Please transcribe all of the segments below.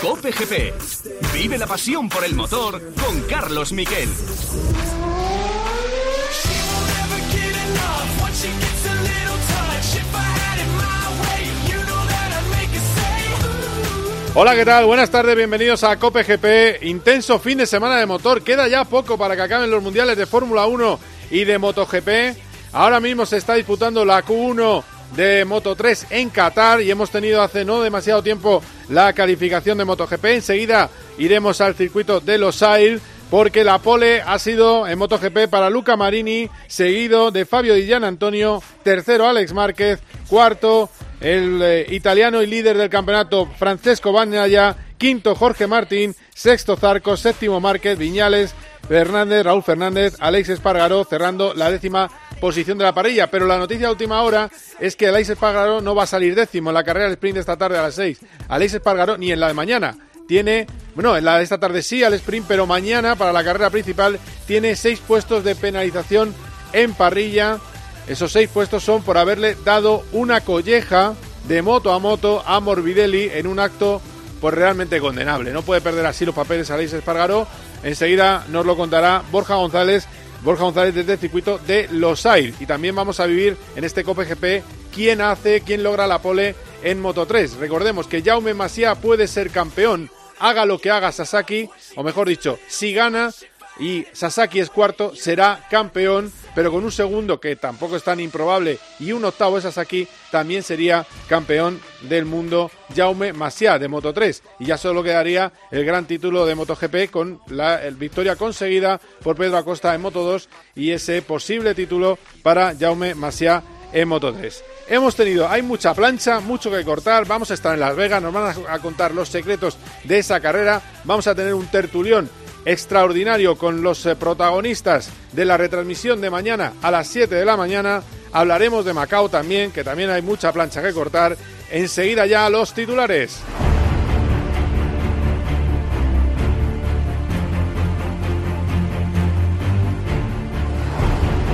Cope GP. Vive la pasión por el motor con Carlos Miquel. Hola, ¿qué tal? Buenas tardes, bienvenidos a Cope GP. Intenso fin de semana de motor. Queda ya poco para que acaben los mundiales de Fórmula 1 y de MotoGP. Ahora mismo se está disputando la Q1 de Moto 3 en Qatar y hemos tenido hace no demasiado tiempo la calificación de MotoGP. Enseguida iremos al circuito de Los Ailes porque la pole ha sido en MotoGP para Luca Marini, seguido de Fabio Di Gian Antonio, tercero Alex Márquez, cuarto el eh, italiano y líder del campeonato Francesco Bagnaia, quinto Jorge Martín, sexto Zarco, séptimo Márquez, Viñales, Fernández, Raúl Fernández, Alex Espargaró cerrando la décima posición de la parrilla. Pero la noticia de última hora es que Alex Espargaró no va a salir décimo en la carrera del sprint de esta tarde a las seis. Alex Espargaró ni en la de mañana. Tiene, bueno, en la de esta tarde sí al sprint, pero mañana para la carrera principal tiene seis puestos de penalización en parrilla. Esos seis puestos son por haberle dado una colleja de moto a moto a Morbidelli en un acto pues realmente condenable. No puede perder así los papeles a Alex Espargaró. Enseguida nos lo contará Borja González, Borja González desde el circuito de Los Aires. Y también vamos a vivir en este Cope GP quién hace, quién logra la pole en Moto 3. Recordemos que Jaume Masia puede ser campeón, haga lo que haga Sasaki, o mejor dicho, si gana y Sasaki es cuarto, será campeón, pero con un segundo que tampoco es tan improbable y un octavo de Sasaki, también sería campeón del mundo Jaume Masia de Moto 3 y ya solo quedaría el gran título de MotoGP con la victoria conseguida por Pedro Acosta en Moto 2 y ese posible título para Jaume Masia en Moto 3. Hemos tenido, hay mucha plancha, mucho que cortar, vamos a estar en Las Vegas, nos van a contar los secretos de esa carrera, vamos a tener un tertulión extraordinario con los eh, protagonistas de la retransmisión de mañana a las 7 de la mañana. Hablaremos de Macao también, que también hay mucha plancha que cortar. Enseguida ya los titulares.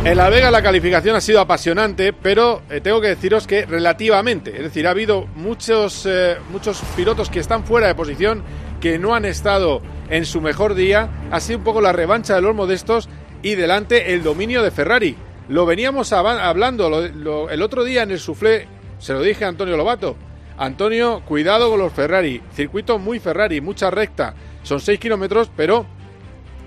En La Vega la calificación ha sido apasionante, pero eh, tengo que deciros que relativamente, es decir, ha habido muchos, eh, muchos pilotos que están fuera de posición, que no han estado en su mejor día. Ha sido un poco la revancha de los modestos y delante el dominio de Ferrari. Lo veníamos hablando el otro día en el suflé, se lo dije a Antonio Lobato. Antonio, cuidado con los Ferrari. Circuito muy Ferrari, mucha recta. Son 6 kilómetros, pero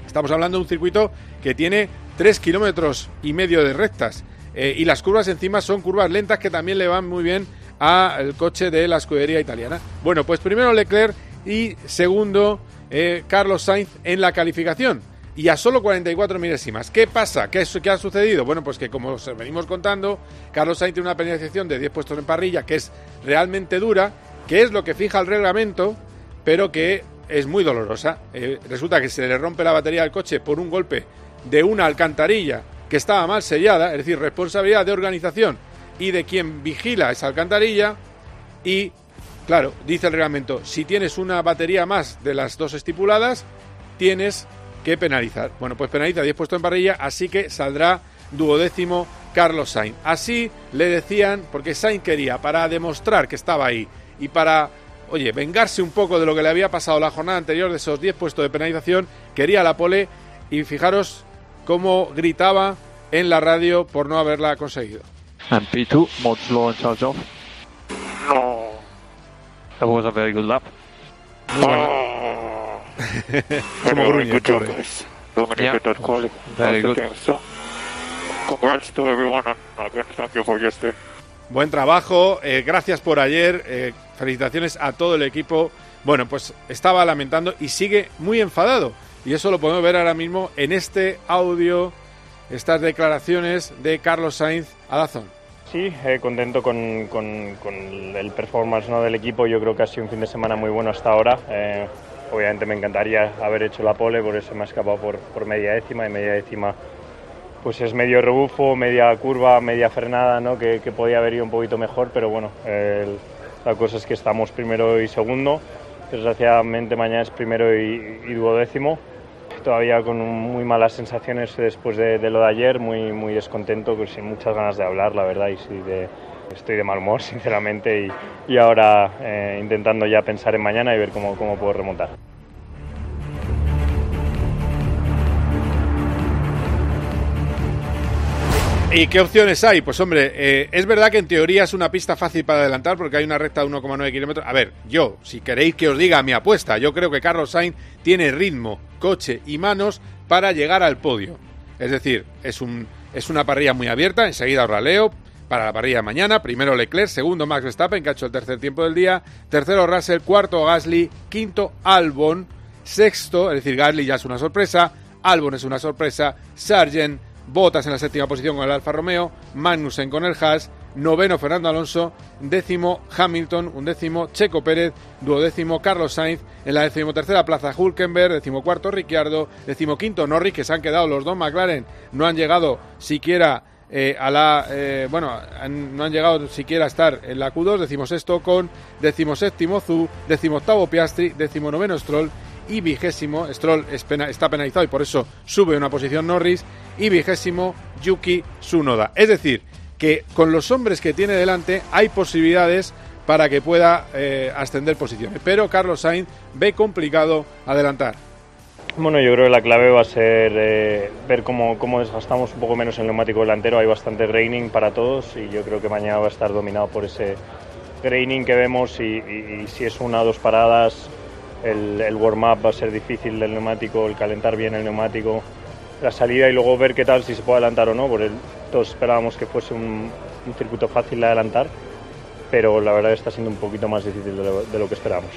estamos hablando de un circuito que tiene 3 kilómetros y medio de rectas. Eh, y las curvas encima son curvas lentas que también le van muy bien al coche de la escudería italiana. Bueno, pues primero Leclerc y segundo eh, Carlos Sainz en la calificación. Y a solo 44 milésimas. ¿Qué pasa? ¿Qué, ¿Qué ha sucedido? Bueno, pues que como os venimos contando, Carlos Sainz tiene una penalización de 10 puestos en parrilla que es realmente dura, que es lo que fija el reglamento, pero que es muy dolorosa. Eh, resulta que se le rompe la batería del coche por un golpe de una alcantarilla que estaba mal sellada, es decir, responsabilidad de organización y de quien vigila esa alcantarilla y Claro, dice el reglamento, si tienes una batería más de las dos estipuladas, tienes que penalizar. Bueno, pues penaliza 10 puestos en parrilla, así que saldrá duodécimo Carlos Sainz. Así le decían, porque Sainz quería, para demostrar que estaba ahí y para, oye, vengarse un poco de lo que le había pasado la jornada anterior de esos 10 puestos de penalización, quería la pole y fijaros cómo gritaba en la radio por no haberla conseguido. That was a very good lap. Oh. Como gruñe, good job, guys. Yeah. that quality. Very good. Game, so, congrats to everyone and again, thank you for yesterday. Buen trabajo, eh, gracias por ayer, eh, felicitaciones a todo el equipo. Bueno, pues estaba lamentando y sigue muy enfadado. Y eso lo podemos ver ahora mismo en este audio, estas declaraciones de Carlos Sainz a Dazón. Sí, eh, contento con, con, con, el performance ¿no? del equipo. Yo creo que ha sido un fin de semana muy bueno hasta ahora. Eh, obviamente me encantaría haber hecho la pole, por eso me ha escapado por, por media décima y media décima pues es medio rebufo, media curva, media frenada, ¿no? que, que podía haber ido un poquito mejor, pero bueno, el, la cosa es que estamos primero y segundo. Desgraciadamente mañana es primero y, y duodécimo todavía con muy malas sensaciones después de, lo de ayer, muy, muy descontento, pues sin muchas ganas de hablar, la verdad, y estoy de mal humor, sinceramente, y, y ahora eh, intentando ya pensar en mañana y ver cómo, cómo puedo remontar. ¿Y qué opciones hay? Pues hombre, eh, es verdad que en teoría es una pista fácil para adelantar porque hay una recta de 1,9 kilómetros. A ver, yo, si queréis que os diga mi apuesta, yo creo que Carlos Sainz tiene ritmo, coche y manos para llegar al podio. Es decir, es, un, es una parrilla muy abierta, enseguida os leo para la parrilla de mañana. Primero Leclerc, segundo Max Verstappen, que ha hecho el tercer tiempo del día. Tercero Russell, cuarto Gasly, quinto Albon, sexto, es decir, Gasly ya es una sorpresa, Albon es una sorpresa, Sargent, Botas en la séptima posición con el Alfa Romeo, Magnussen con el Haas, noveno Fernando Alonso, décimo Hamilton, undécimo Checo Pérez, duodécimo Carlos Sainz, en la decimotercera plaza Hulkenberg, decimocuarto Ricciardo, decimoquinto Norris, que se han quedado los dos McLaren, no han llegado siquiera eh, a la eh, bueno no han llegado siquiera a estar en la Q2 decimosexto con decimoséptimo Zu decimoctavo Piastri decimonoveno Stroll y vigésimo Stroll está penalizado y por eso sube una posición Norris y vigésimo Yuki Tsunoda. Es decir que con los hombres que tiene delante hay posibilidades para que pueda eh, ascender posiciones. Pero Carlos Sainz ve complicado adelantar. Bueno, yo creo que la clave va a ser eh, ver cómo, cómo, desgastamos un poco menos el neumático delantero. Hay bastante graining para todos y yo creo que mañana va a estar dominado por ese graining que vemos y, si es una o dos paradas, el, warm-up va a ser difícil del neumático, el calentar bien el neumático, la salida y luego ver qué tal, si se puede adelantar o no, porque todos esperábamos que fuese un, circuito fácil de adelantar, pero la verdad está siendo un poquito más difícil de lo que esperábamos.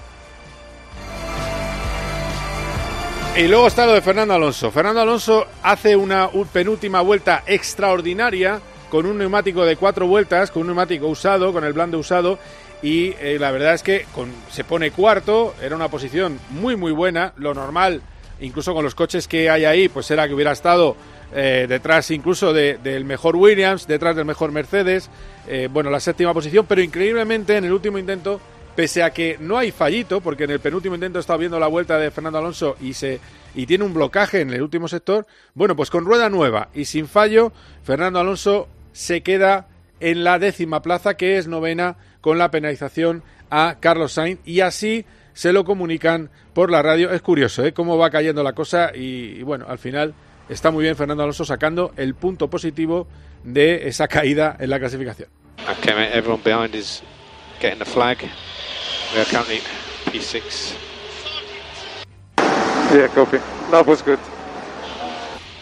Y luego está lo de Fernando Alonso. Fernando Alonso hace una penúltima vuelta extraordinaria con un neumático de cuatro vueltas, con un neumático usado, con el blando usado. Y eh, la verdad es que se pone cuarto, era una posición muy muy buena. Lo normal, incluso con los coches que hay ahí, pues era que hubiera estado eh, detrás incluso del mejor Williams, detrás del mejor Mercedes. Eh, bueno, la séptima posición, pero increíblemente en el último intento pese a que no hay fallito, porque en el penúltimo intento he estado viendo la vuelta de Fernando Alonso y se y tiene un blocaje en el último sector, bueno, pues con rueda nueva y sin fallo, Fernando Alonso se queda en la décima plaza, que es novena, con la penalización a Carlos Sainz, y así se lo comunican por la radio. Es curioso, ¿eh? Cómo va cayendo la cosa y, bueno, al final está muy bien Fernando Alonso sacando el punto positivo de esa caída en la clasificación. We are currently P6. Yeah, copy. That was good.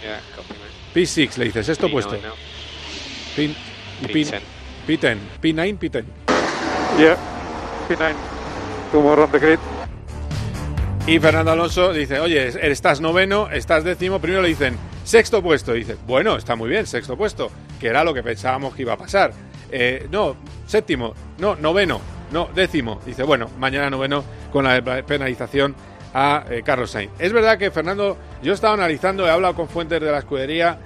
Yeah, copy, man. P6 le dices, esto P9 puesto. Now. P, P10. P10. P9, P10. Yeah, P9. Two more on the grid. Y Fernando Alonso dice, oye, estás noveno, estás décimo. Primero le dicen, sexto puesto. dice, bueno, está muy bien, sexto puesto, que era lo que pensábamos que iba a pasar. Eh, no, séptimo, no, noveno. No, décimo. Dice, bueno, mañana noveno con la penalización a eh, Carlos Sainz. Es verdad que Fernando, yo he estado analizando, he hablado con fuentes de la escudería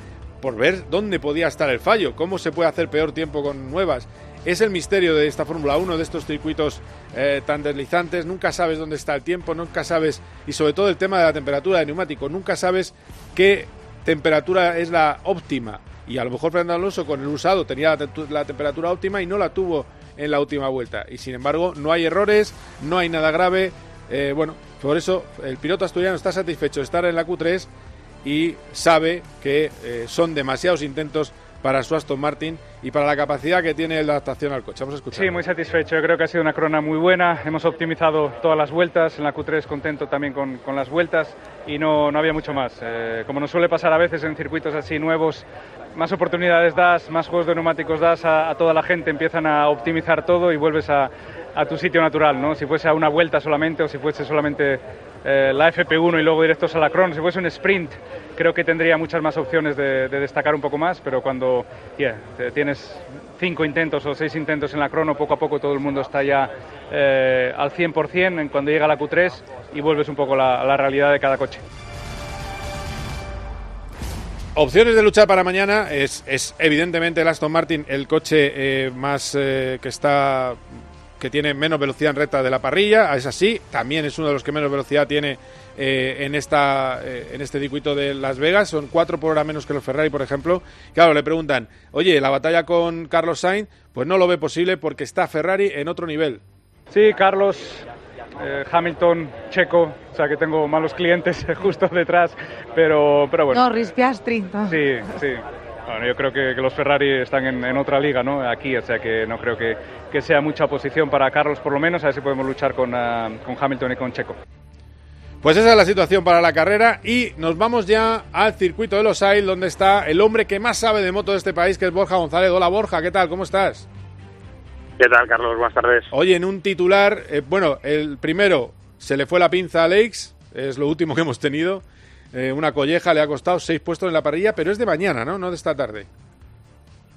por ver dónde podía estar el fallo, cómo se puede hacer peor tiempo con nuevas. Es el misterio de esta Fórmula 1, de estos circuitos eh, tan deslizantes. Nunca sabes dónde está el tiempo, nunca sabes, y sobre todo el tema de la temperatura de neumático, nunca sabes qué temperatura es la óptima. Y a lo mejor Fernando Alonso con el usado tenía la temperatura óptima y no la tuvo en la última vuelta. Y sin embargo, no hay errores, no hay nada grave. Eh, bueno, por eso el piloto asturiano está satisfecho de estar en la Q3 y sabe que eh, son demasiados intentos para su Aston Martin y para la capacidad que tiene la adaptación al coche. Vamos a escuchar. Sí, muy satisfecho. Yo creo que ha sido una corona muy buena. Hemos optimizado todas las vueltas. En la Q3 contento también con, con las vueltas y no, no había mucho más. Eh, como nos suele pasar a veces en circuitos así nuevos, más oportunidades das, más juegos de neumáticos das a, toda la gente, empiezan a optimizar todo y vuelves a, a, tu sitio natural, ¿no? Si fuese a una vuelta solamente o si fuese solamente eh, la FP1 y luego directos a la Cron, si fuese un sprint, creo que tendría muchas más opciones de, destacar un poco más, pero cuando tienes cinco intentos o seis intentos en la crono, poco a poco todo el mundo está ya eh, al 100% cuando llega la Q3 y vuelves un poco a la realidad de cada coche. Opciones de lucha para mañana es, evidentemente el Aston Martin el coche eh, más eh, que está que tiene menos velocidad en recta de la parrilla, es así, también es uno de los que menos velocidad tiene eh, en, esta, eh, en este circuito de Las Vegas, son cuatro por hora menos que los Ferrari, por ejemplo. Claro, le preguntan, oye, la batalla con Carlos Sainz, pues no lo ve posible porque está Ferrari en otro nivel. Sí, Carlos, eh, Hamilton, Checo, o sea que tengo malos clientes justo detrás, pero, pero bueno. No, Piastri. Sí, sí. Bueno, yo creo que, los Ferrari están en, otra liga, ¿no? Aquí, o sea que no creo que, que, sea mucha oposición para Carlos, por lo menos, a ver si podemos luchar con, ah, con Hamilton y con Checo. Pues esa es la situación para la carrera y nos vamos ya al circuito de los Ail, donde está el hombre que más sabe de moto de este país, que es Borja González. Hola Borja, ¿qué tal? ¿Cómo estás? ¿Qué tal, Carlos? Buenas tardes. Oye, en un titular, eh, bueno, el primero se le fue la pinza a Lakes, es lo último que hemos tenido. Eh, una colleja le ha costado seis puestos en la parrilla, pero es de mañana, ¿no? No de esta tarde.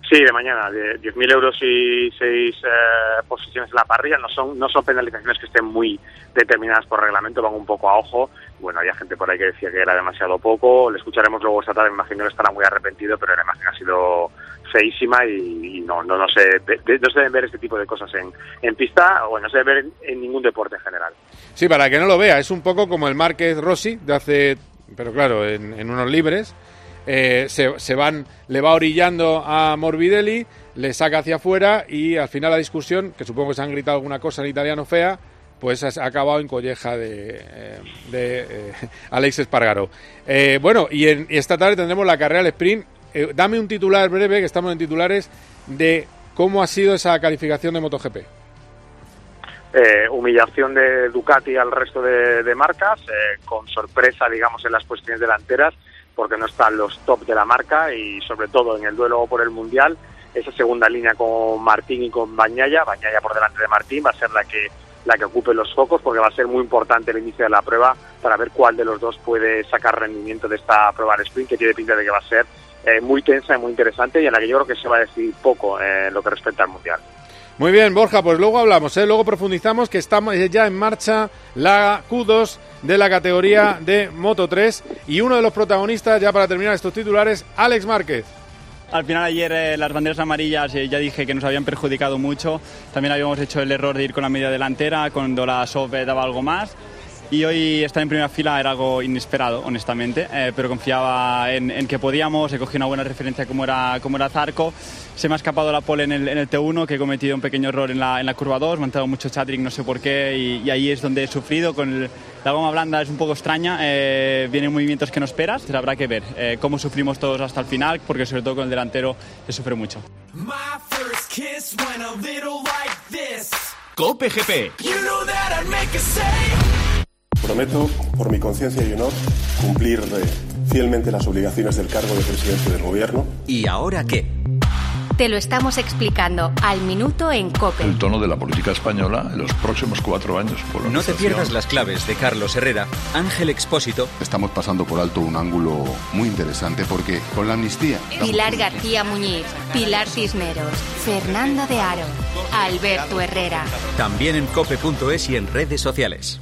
Sí, de mañana, de 10.000 euros y seis eh, posiciones en la parrilla. No son, no son penalizaciones que estén muy determinadas por reglamento, van un poco a ojo. Bueno, había gente por ahí que decía que era demasiado poco. Le escucharemos luego esta tarde, me imagino que estará muy arrepentido, pero la imagen ha sido feísima y, no, no, no, se, no se deben ver este tipo de cosas en, en pista o no se deben ver en, ningún deporte en general. Sí, para que no lo vea, es un poco como el Márquez Rossi de hace, pero claro, en, unos libres eh, se, van, le va orillando a Morbidelli, le saca hacia afuera y al final la discusión, que supongo que se han gritado alguna cosa en italiano fea, pues ha acabado en colleja de, eh, eh, Alex Espargaro. bueno, y, en, esta tarde tendremos la carrera al sprint. dame un titular breve, que estamos en titulares, de cómo ha sido esa calificación de MotoGP. Humillación de Ducati al resto de, marcas, con sorpresa, digamos, en las posiciones delanteras porque no están los top de la marca y sobre todo en el duelo por el Mundial, esa segunda línea con Martín y con Bañaya, Bañaya por delante de Martín va a ser la que la que ocupe los focos porque va a ser muy importante el inicio de la prueba para ver cuál de los dos puede sacar rendimiento de esta prueba de sprint que tiene pinta de que va a ser eh, muy tensa y muy interesante y en la que yo creo que se va a decir poco en lo que respecta al Mundial. Muy bien, Borja, pues luego hablamos, ¿eh? luego profundizamos que estamos ya en marcha la Q2 de la categoría de Moto 3 y uno de los protagonistas, ya para terminar estos titulares, Alex Márquez. Al final ayer eh, las banderas amarillas eh, ya dije que nos habían perjudicado mucho. También habíamos hecho el error de ir con la media delantera cuando la SOF daba algo más y hoy estar en primera fila era algo inesperado, honestamente, eh, pero confiaba en, que podíamos, he cogido una buena referencia como era, como era Zarco, se me ha escapado la pole en el, en el T1, que he cometido un pequeño error en la, en la curva 2, me han dado mucho chattering, no sé por qué, y, ahí es donde he sufrido, con la goma blanda es un poco extraña, eh, vienen movimientos que no esperas, pero habrá que ver eh, cómo sufrimos todos hasta el final, porque sobre todo con el delantero se sufre mucho. Cope GP. Prometo, por mi conciencia y honor, cumplir eh, fielmente las obligaciones del cargo de presidente del gobierno. ¿Y ahora qué? Te lo estamos explicando al minuto en COPE. El tono de la política española en los próximos cuatro años. no te pierdas las claves de Carlos Herrera, Ángel Expósito. Estamos pasando por alto un ángulo muy interesante porque con la amnistía. Pilar García Muñiz, Pilar Cisneros, Fernando de Aro, Alberto Herrera. También en cope.es y en redes sociales.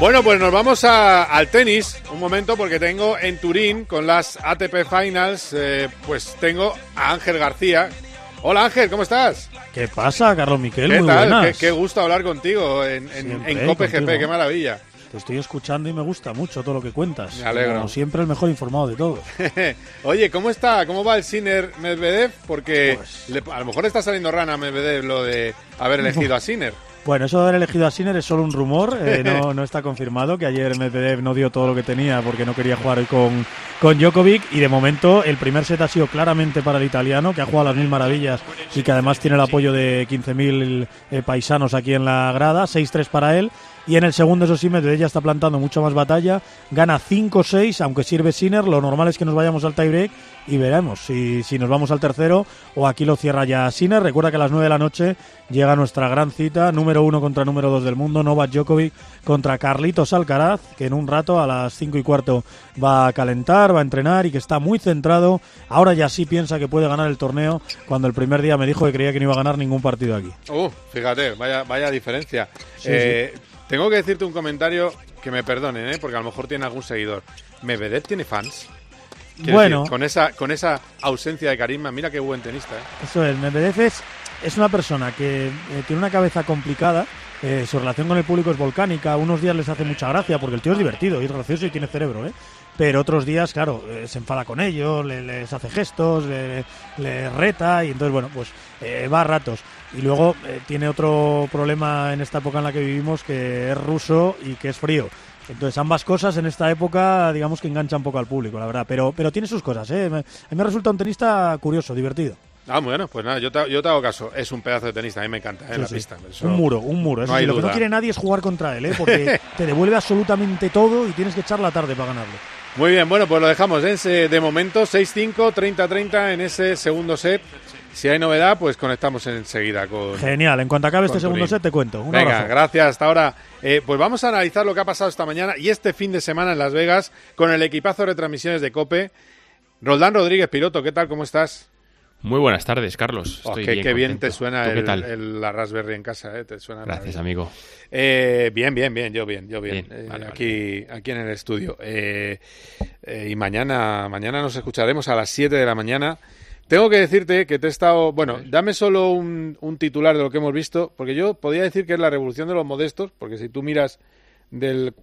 Bueno, pues nos vamos al tenis un momento porque tengo en Turín con las ATP Finals, eh, pues tengo a Ángel García. Hola Ángel, ¿cómo estás? ¿Qué pasa, Carlos Miquel? ¿Qué Muy tal? Buenas. Qué, gusto hablar contigo en, en, Cope GP, qué maravilla. Te estoy escuchando y me gusta mucho todo lo que cuentas. Me alegro. Como siempre el mejor informado de todos. Oye, ¿cómo está? ¿Cómo va el Sinner Medvedev? Porque pues a lo mejor está saliendo rana Medvedev lo de haber elegido a Sinner. Bueno, eso de haber elegido a Sinner es solo un rumor, eh, no, no, está confirmado, que ayer Medvedev no dio todo lo que tenía porque no quería jugar hoy con, con Djokovic y de momento el primer set ha sido claramente para el italiano, que ha jugado las mil maravillas y que además tiene el apoyo de 15.000 eh, paisanos aquí en la grada, 6-3 para él Y en el segundo, eso sí, Medvedev ya está plantando mucho más batalla. Gana 5-6, aunque sirve Sinner. Lo normal es que nos vayamos al tiebreak y veremos si, si nos vamos al tercero o aquí lo cierra ya Sinner. Recuerda que a las 9 de la noche llega nuestra gran cita, número uno contra número dos del mundo, Novak Djokovic contra Carlitos Alcaraz, que en un rato a las 5 y cuarto va a calentar, va a entrenar y que está muy centrado. Ahora ya sí piensa que puede ganar el torneo, cuando el primer día me dijo que creía que no iba a ganar ningún partido aquí. Uh, fíjate, vaya, vaya diferencia. Eh, tengo que decirte un comentario que me perdonen, ¿eh? porque a lo mejor tiene algún seguidor. ¿Medvedev tiene fans? bueno, con esa con esa ausencia de carisma, mira qué buen tenista. ¿eh? Eso es, Medvedev es, es una persona que eh, tiene una cabeza complicada. Eh, su relación con el público es volcánica. Unos días les hace mucha gracia porque el tío es divertido y es gracioso y tiene cerebro, ¿eh? Pero otros días, claro, se enfada con ellos, les hace gestos, les le reta y entonces, bueno, pues va a ratos. Y luego tiene otro problema en esta época en la que vivimos que es ruso y que es frío. Entonces, ambas cosas en esta época, digamos que enganchan un poco al público, la verdad. Pero, pero tiene sus cosas, ¿eh? Me, a mí me resulta un tenista curioso, divertido. Ah, bueno, pues nada, yo te, yo te hago caso. Es un pedazo de tenista, a mí me encanta, ¿eh? la pista. un muro, un muro. Eso lo que no quiere nadie es jugar contra él, ¿eh? Porque te devuelve absolutamente todo y tienes que echar la tarde para ganarlo. Muy bien, bueno, pues lo dejamos ¿eh? de momento 6-5, 30-30 en ese segundo set. Si hay novedad, pues conectamos enseguida con. Genial, en cuanto acabe este segundo set te cuento. Un Venga, gracias, hasta ahora. Eh, pues vamos a analizar lo que ha pasado esta mañana y este fin de semana en Las Vegas con el equipazo de retransmisiones de Cope. Roldán Rodríguez, piloto, ¿qué tal? ¿Cómo estás? Muy buenas tardes, Carlos. Oh, qué, bien, te suena el, la Raspberry en casa, ¿eh? Te suena Gracias, amigo. Eh, bien, bien, bien, yo bien, yo bien. Eh, aquí, aquí en el estudio. Eh, y mañana, mañana nos escucharemos a las 7 de la mañana tengo que decirte que te he estado. Bueno, dame solo un, titular de lo que hemos visto, porque yo podría decir que es la revolución de los modestos, porque si tú miras del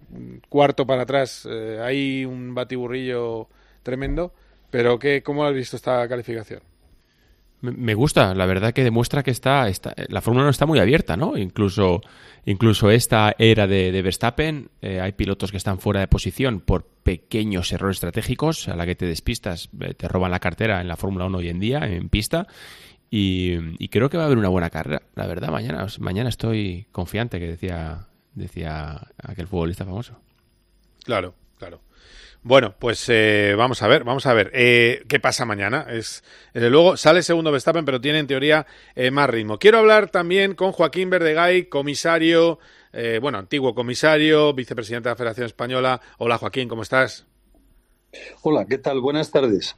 cuarto para atrás, eh, hay un batiburrillo tremendo. Pero, ¿qué, ¿cómo has visto esta calificación? Me gusta, la verdad que demuestra que está, está la Fórmula 1 está muy abierta, ¿no? Incluso, incluso esta era de, Verstappen, eh, hay pilotos que están fuera de posición por pequeños errores estratégicos, a la que te despistas, eh, te roban la cartera en la Fórmula 1 hoy en día, en pista, y, creo que va a haber una buena carrera, la verdad, mañana, mañana estoy confiante, que decía, decía aquel futbolista famoso. Claro, claro. Bueno, pues eh, vamos a ver, vamos a ver. Eh, ¿Qué pasa mañana? Es, desde luego sale segundo Verstappen, pero tiene en teoría eh, más ritmo. Quiero hablar también con Joaquín Verdegay, comisario, bueno, antiguo comisario, vicepresidente de la Federación Española. Hola Joaquín, ¿cómo estás? Hola, ¿qué tal? Buenas tardes.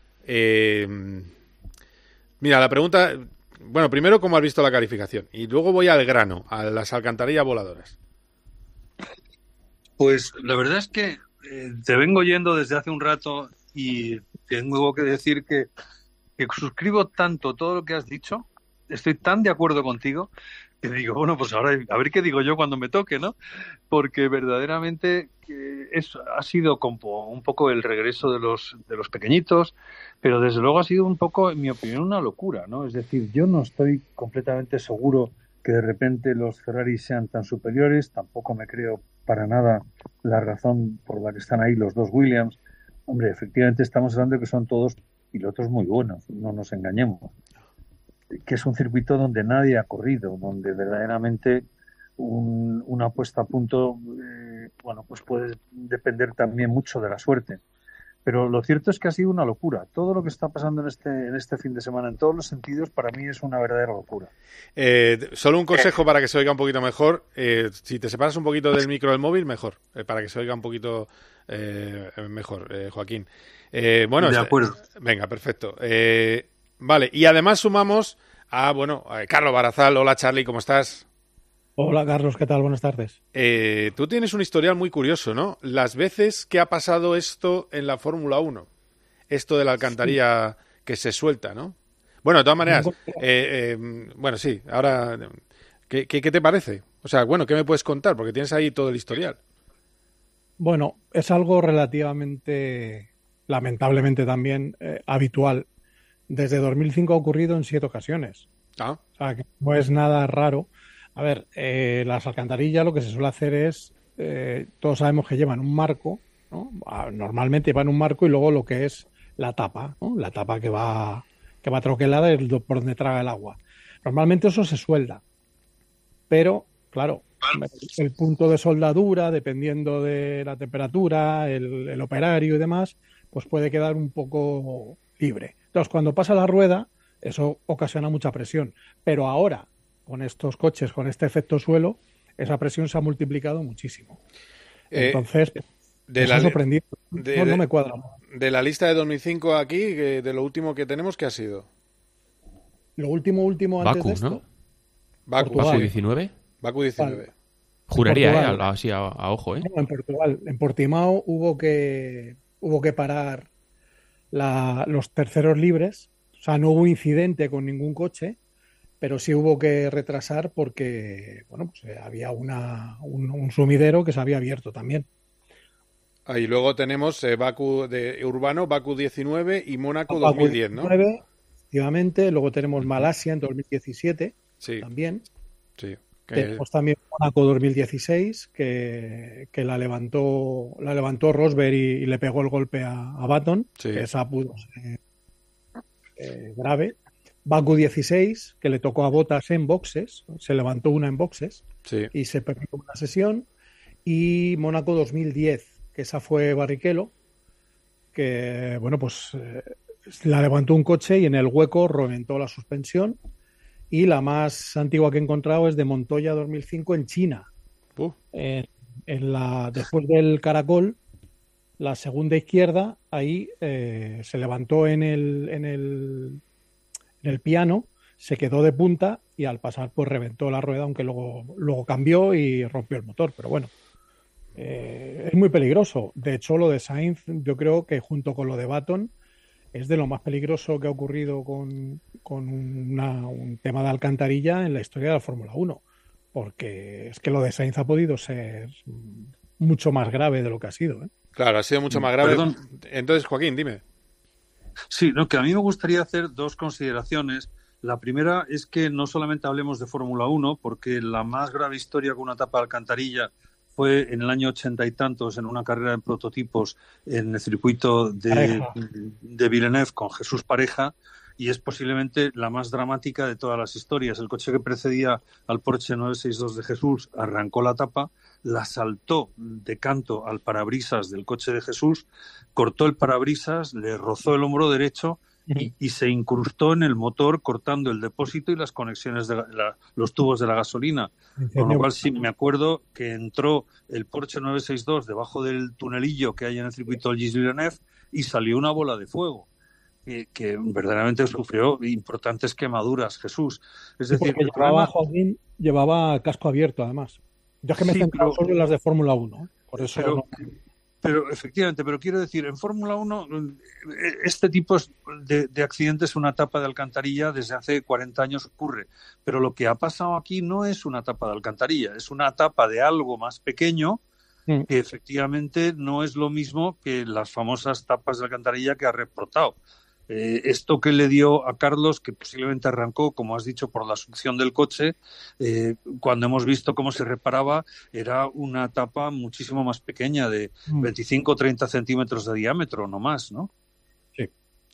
mira, la pregunta, bueno, primero, ¿cómo has visto la calificación? Y luego voy al grano, a las alcantarillas voladoras. Pues la verdad es que eh, te vengo yendo desde hace un rato y tengo que decir que, suscribo tanto todo lo que has dicho, estoy tan de acuerdo contigo que digo, bueno, pues ahora a ver qué digo yo cuando me toque, ¿no? Porque verdaderamente es, ha sido como un poco el regreso de los, de los pequeñitos, pero desde luego ha sido un poco, en mi opinión, una locura, ¿no? Es decir, yo no estoy completamente seguro que de repente los Ferrari sean tan superiores, tampoco me creo para nada la razón por la que están ahí los dos Williams. Hombre, efectivamente estamos hablando de que son todos pilotos muy buenos, no nos engañemos. Que es un circuito donde nadie ha corrido, donde verdaderamente una puesta a punto, eh, bueno, pues puede depender también mucho de la suerte. Pero lo cierto es que ha sido una locura. Todo lo que está pasando en este, en este fin de semana, en todos los sentidos, para mí es una verdadera locura. Eh, solo un consejo para que se oiga un poquito mejor. Eh, si te separas un poquito del micro del móvil, mejor. Eh, para que se oiga un poquito mejor, Joaquín. bueno, de acuerdo. venga, perfecto. vale, y además sumamos a, bueno, a Carlos Barazal. Hola, Charlie, ¿cómo estás? Hola Carlos, ¿qué tal? Buenas tardes. Eh, tú tienes un historial muy curioso, ¿no? Las veces que ha pasado esto en la Fórmula 1, esto de la alcantarilla que se suelta, ¿no? Bueno, de todas maneras, eh, eh, bueno, sí, ahora, ¿qué, te parece? O sea, bueno, ¿qué me puedes contar? Porque tienes ahí todo el historial. Bueno, es algo relativamente, lamentablemente también, habitual. Desde 2005 ha ocurrido en siete ocasiones. Ah. O sea, que no es nada raro a ver, eh, las alcantarillas lo que se suele hacer es, eh, todos sabemos que llevan un marco, ¿no? Ah, normalmente llevan un marco y luego lo que es la tapa, ¿no? la tapa que va, que va troquelada es por donde traga el agua. Normalmente eso se suelda, pero claro, el punto de soldadura, dependiendo de la temperatura, el, el operario y demás, pues puede quedar un poco libre. Entonces, cuando pasa la rueda, eso ocasiona mucha presión. Pero ahora, con estos coches, con este efecto suelo, esa presión se ha multiplicado muchísimo. Eh, Entonces, de la ha li- sorprendido. de- no, no de- me cuadra. De la lista de 2005 aquí, de lo último que tenemos, ¿qué ha sido? Lo último, último antes Baku, de esto. ¿no? Baku. ¿Baku 19? Baku 19. Juraría, ¿eh? A- Así a, a ojo, ¿eh? No, en Portugal. En Portimao hubo que, hubo que parar la- los terceros libres. O sea, no hubo incidente con ningún coche, pero sí hubo que retrasar porque, bueno, pues eh, había una, un, un sumidero que se había abierto también. Ahí luego tenemos eh, Baku de Urbano, Baku 19 y Mónaco Baku 2010, ¿no? 19, efectivamente. Luego tenemos Malasia en 2017 Sí, también. sí. que- Tenemos también Mónaco 2016, que, que la levantó la levantó Rosberg y, y le pegó el golpe a, a Baton, Sí. que esa pudo ser eh, grave. Baku 16, que le tocó a Botas en boxes, se levantó una en boxes sí. y se perdió una sesión. Y Mónaco 2010, que esa fue Barrichello, que bueno, pues eh, la levantó un coche y en el hueco reventó la suspensión. Y la más antigua que he encontrado es de Montoya 2005 en China. Uh, en la, después del caracol, la segunda izquierda, ahí eh, se levantó en el, en, el, en el piano, se quedó de punta y al pasar pues reventó la rueda, aunque luego, luego cambió y rompió el motor. Pero bueno, eh, es muy peligroso. De hecho, lo de Sainz, yo creo que junto con lo de Baton, es de lo más peligroso que ha ocurrido con, con una- un tema de alcantarilla en la historia de la Fórmula 1. Porque es que lo de Sainz ha podido ser mucho más grave de lo que ha sido. ¿eh? Claro, ha sido mucho más grave. Perdón. Entonces, Joaquín, dime. Sí, no, que a mí me gustaría hacer dos consideraciones. La primera es que no solamente hablemos de Fórmula 1, porque la más grave historia con una tapa de alcantarilla fue en el año ochenta y tantos en una carrera de prototipos en el circuito de, de Villeneuve con Jesús Pareja y es posiblemente la más dramática de todas las historias. El coche que precedía al Porsche 962 de Jesús arrancó la tapa, la saltó de canto al parabrisas del coche de Jesús, cortó el parabrisas, le rozó el hombro derecho y, y se incrustó en el motor cortando el depósito y las conexiones de la- los tubos de la gasolina. Con lo cual sí me acuerdo que entró el Porsche 962 debajo del tunelillo que hay en el circuito del Gilles Villeneuve y salió una bola de fuego. Que, verdaderamente sufrió importantes quemaduras, Jesús. Es decir, Porque el llevaba, problema- Joaquín, llevaba casco abierto, además. Yo es que me Sí, centrado pero- solo en las de Fórmula 1. ¿eh? Por eso pero, no- pero efectivamente, pero quiero decir, en Fórmula 1 eh, este tipo de, de accidentes, una tapa de alcantarilla desde hace 40 años ocurre, pero lo que ha pasado aquí no es una tapa de alcantarilla, es una tapa de algo más pequeño Mm. que efectivamente no es lo mismo que las famosas tapas de alcantarilla que ha reportado. Eh, esto que le dio a Carlos, que posiblemente arrancó, como has dicho, por la succión del coche, eh, cuando hemos visto cómo se reparaba, era una tapa muchísimo más pequeña, de Mm. 25 o 30 centímetros de diámetro, no más, ¿no?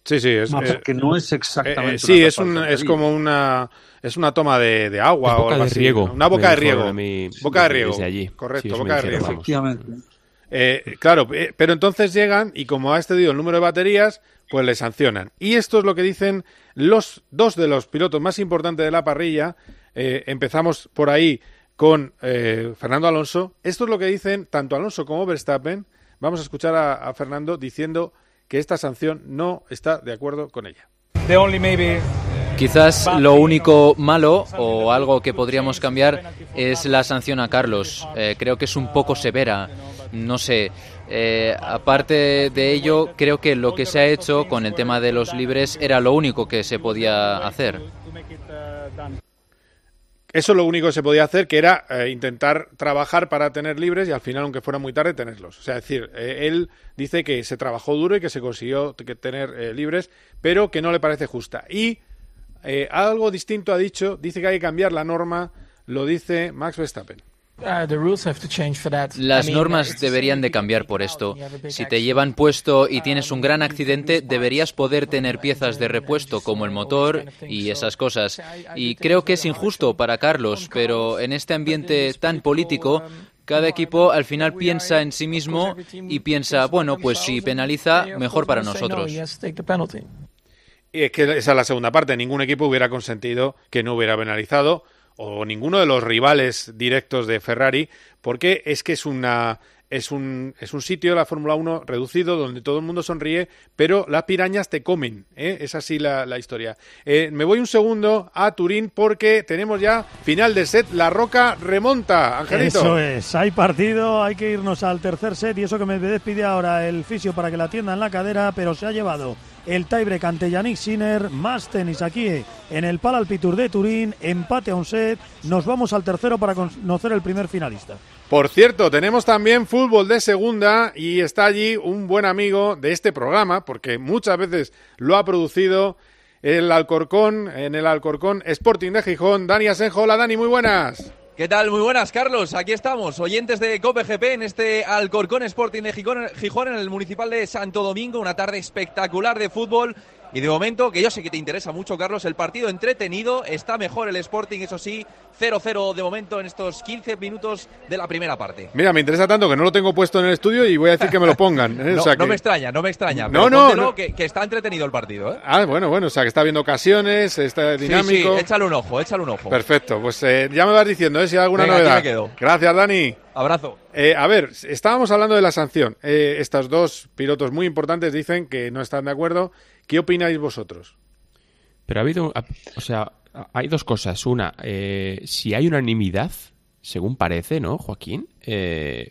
Sí, sí, es, eh, que no es exactamente. eh, sí, una es, un, es como una es una toma de, de agua Es o boca algo de así. riego, Una boca de riego. boca de desde riego. allí. Correcto, boca de riego. vamos. Efectivamente. Eh, claro, eh, pero entonces llegan y como ha excedido el número de baterías, pues le sancionan. Y esto es lo que dicen los dos de los pilotos más importantes de la parrilla. Eh, empezamos por ahí con eh, Fernando Alonso. Esto es lo que dicen tanto Alonso como Verstappen. Vamos a escuchar a, a Fernando diciendo que esta sanción no está de acuerdo con ella. Quizás lo único malo o algo que podríamos cambiar es la sanción a Carlos. Eh, creo que es un poco severa. No sé. Eh, aparte de ello, creo que lo que se ha hecho con el tema de los libres era lo único que se podía hacer. Eso es lo único que se podía hacer, que era eh, intentar trabajar para tener libres y al final, aunque fuera muy tarde, tenerlos. O sea, es decir, eh, él dice que se trabajó duro y que se consiguió que tener libres, pero que no le parece justa. Y algo distinto ha dicho, dice que hay que cambiar la norma, lo dice Max Verstappen. Las normas deberían de cambiar por esto. Si te llevan puesto y tienes un gran accidente, deberías poder tener piezas de repuesto como el motor y esas cosas. Y creo que es injusto para Carlos, pero en este ambiente tan político, cada equipo al final piensa en sí mismo y piensa, bueno, pues si penaliza, mejor para nosotros. Y es que esa es la segunda parte. Ningún equipo hubiera consentido que no hubiera penalizado o ninguno de los rivales directos de Ferrari, porque es que es una es un, es un sitio, la Fórmula 1, reducido, donde todo el mundo sonríe, pero las pirañas te comen. ¿eh? Es así la, la historia. Eh, me voy un segundo a Turín porque tenemos ya final de set. La Roca remonta, Angelito. Eso es, hay partido, hay que irnos al tercer set y eso que me despide ahora el fisio para que la atienda en la cadera, pero se ha llevado el tiebreak ante Yannick Sinner, más tenis aquí en el Palalpitur de Turín, empate a un set, nos vamos al tercero para conocer el primer finalista. Por cierto, tenemos también fútbol de segunda y está allí un buen amigo de este programa, porque muchas veces lo ha producido el Alcorcón, en el Alcorcón Sporting de Gijón. Dani Asenjo, hola Dani, muy buenas. ¿Qué tal? Muy buenas, Carlos. Aquí estamos, oyentes de COPGP en este Alcorcón Sporting de Gijón, en el municipal de Santo Domingo. Una tarde espectacular de fútbol. Y de momento, que yo sé que te interesa mucho, Carlos, el partido entretenido. Está mejor el Sporting, eso sí, 0-0 de momento en estos 15 minutos de la primera parte. Mira, me interesa tanto que no lo tengo puesto en el estudio y voy a decir que me lo pongan. ¿eh? no, o sea que... no, me extraña, no me extraña. No, pero no, no. Que, que, está entretenido el partido. ¿eh? Ah, bueno, bueno, o sea que está viendo ocasiones, está dinámico. Sí, sí, échale un ojo, échale un ojo. Perfecto, pues eh, ya me vas diciendo ¿eh? si hay alguna Venga, novedad. Aquí me quedo. Gracias, Dani. Abrazo. Eh, a ver, estábamos hablando de la sanción. Eh, estos dos pilotos muy importantes dicen que no están de acuerdo. ¿Qué opináis vosotros? Pero ha habido, o sea, hay dos cosas. Una, eh, si hay unanimidad, según parece, ¿no, Joaquín? Eh,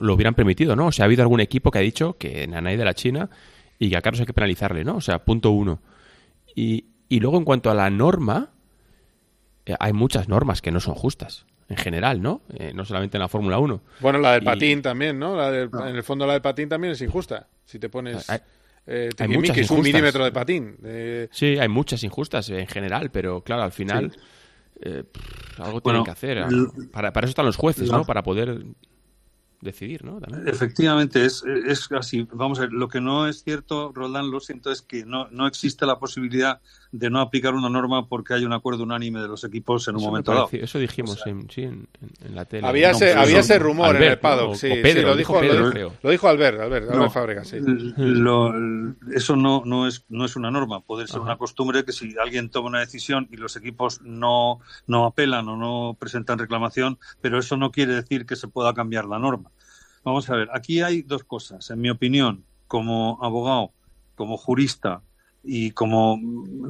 lo hubieran permitido, ¿no? O sea, ha habido algún equipo que ha dicho que Nanay de la China y que a Carlos hay que penalizarle, ¿no? O sea, punto uno. Y, y luego, en cuanto a la norma, eh, hay muchas normas que no son justas. En general, ¿no? Eh, no solamente en la Fórmula 1. Bueno, la del Y- patín también, ¿no? La del- No. En el fondo la del patín también es injusta. Si te pones... Hay- eh, hay muchas un injustas. milímetro de patín. Eh, Sí, hay muchas injustas en general, pero claro, al final Sí. eh, pff, algo Bueno, tienen que hacer. l- Para, para eso están los jueces, la- ¿no? Para poder decidir, ¿no? También. Efectivamente, es, es así. Vamos a ver, lo que no es cierto, Roldán, lo siento, es que no, no existe la posibilidad de no aplicar una norma porque hay un acuerdo unánime de los equipos en un Eso momento dado. eso dijimos en, sí, en, la tele. había No, ese, había no, ese rumor en el paddock. O- sí, o sí, Pedro, lo dijo dijo, Pedro, lo, lo dijo Albert, Albert, Albert No, sí. lo- eso no, no, es, no es una norma. Puede ser una costumbre que si alguien toma una decisión y los equipos no, no apelan o no presentan reclamación, pero eso no quiere decir que se pueda cambiar la norma. Vamos a ver, aquí hay dos cosas. En mi opinión, como abogado, como jurista y como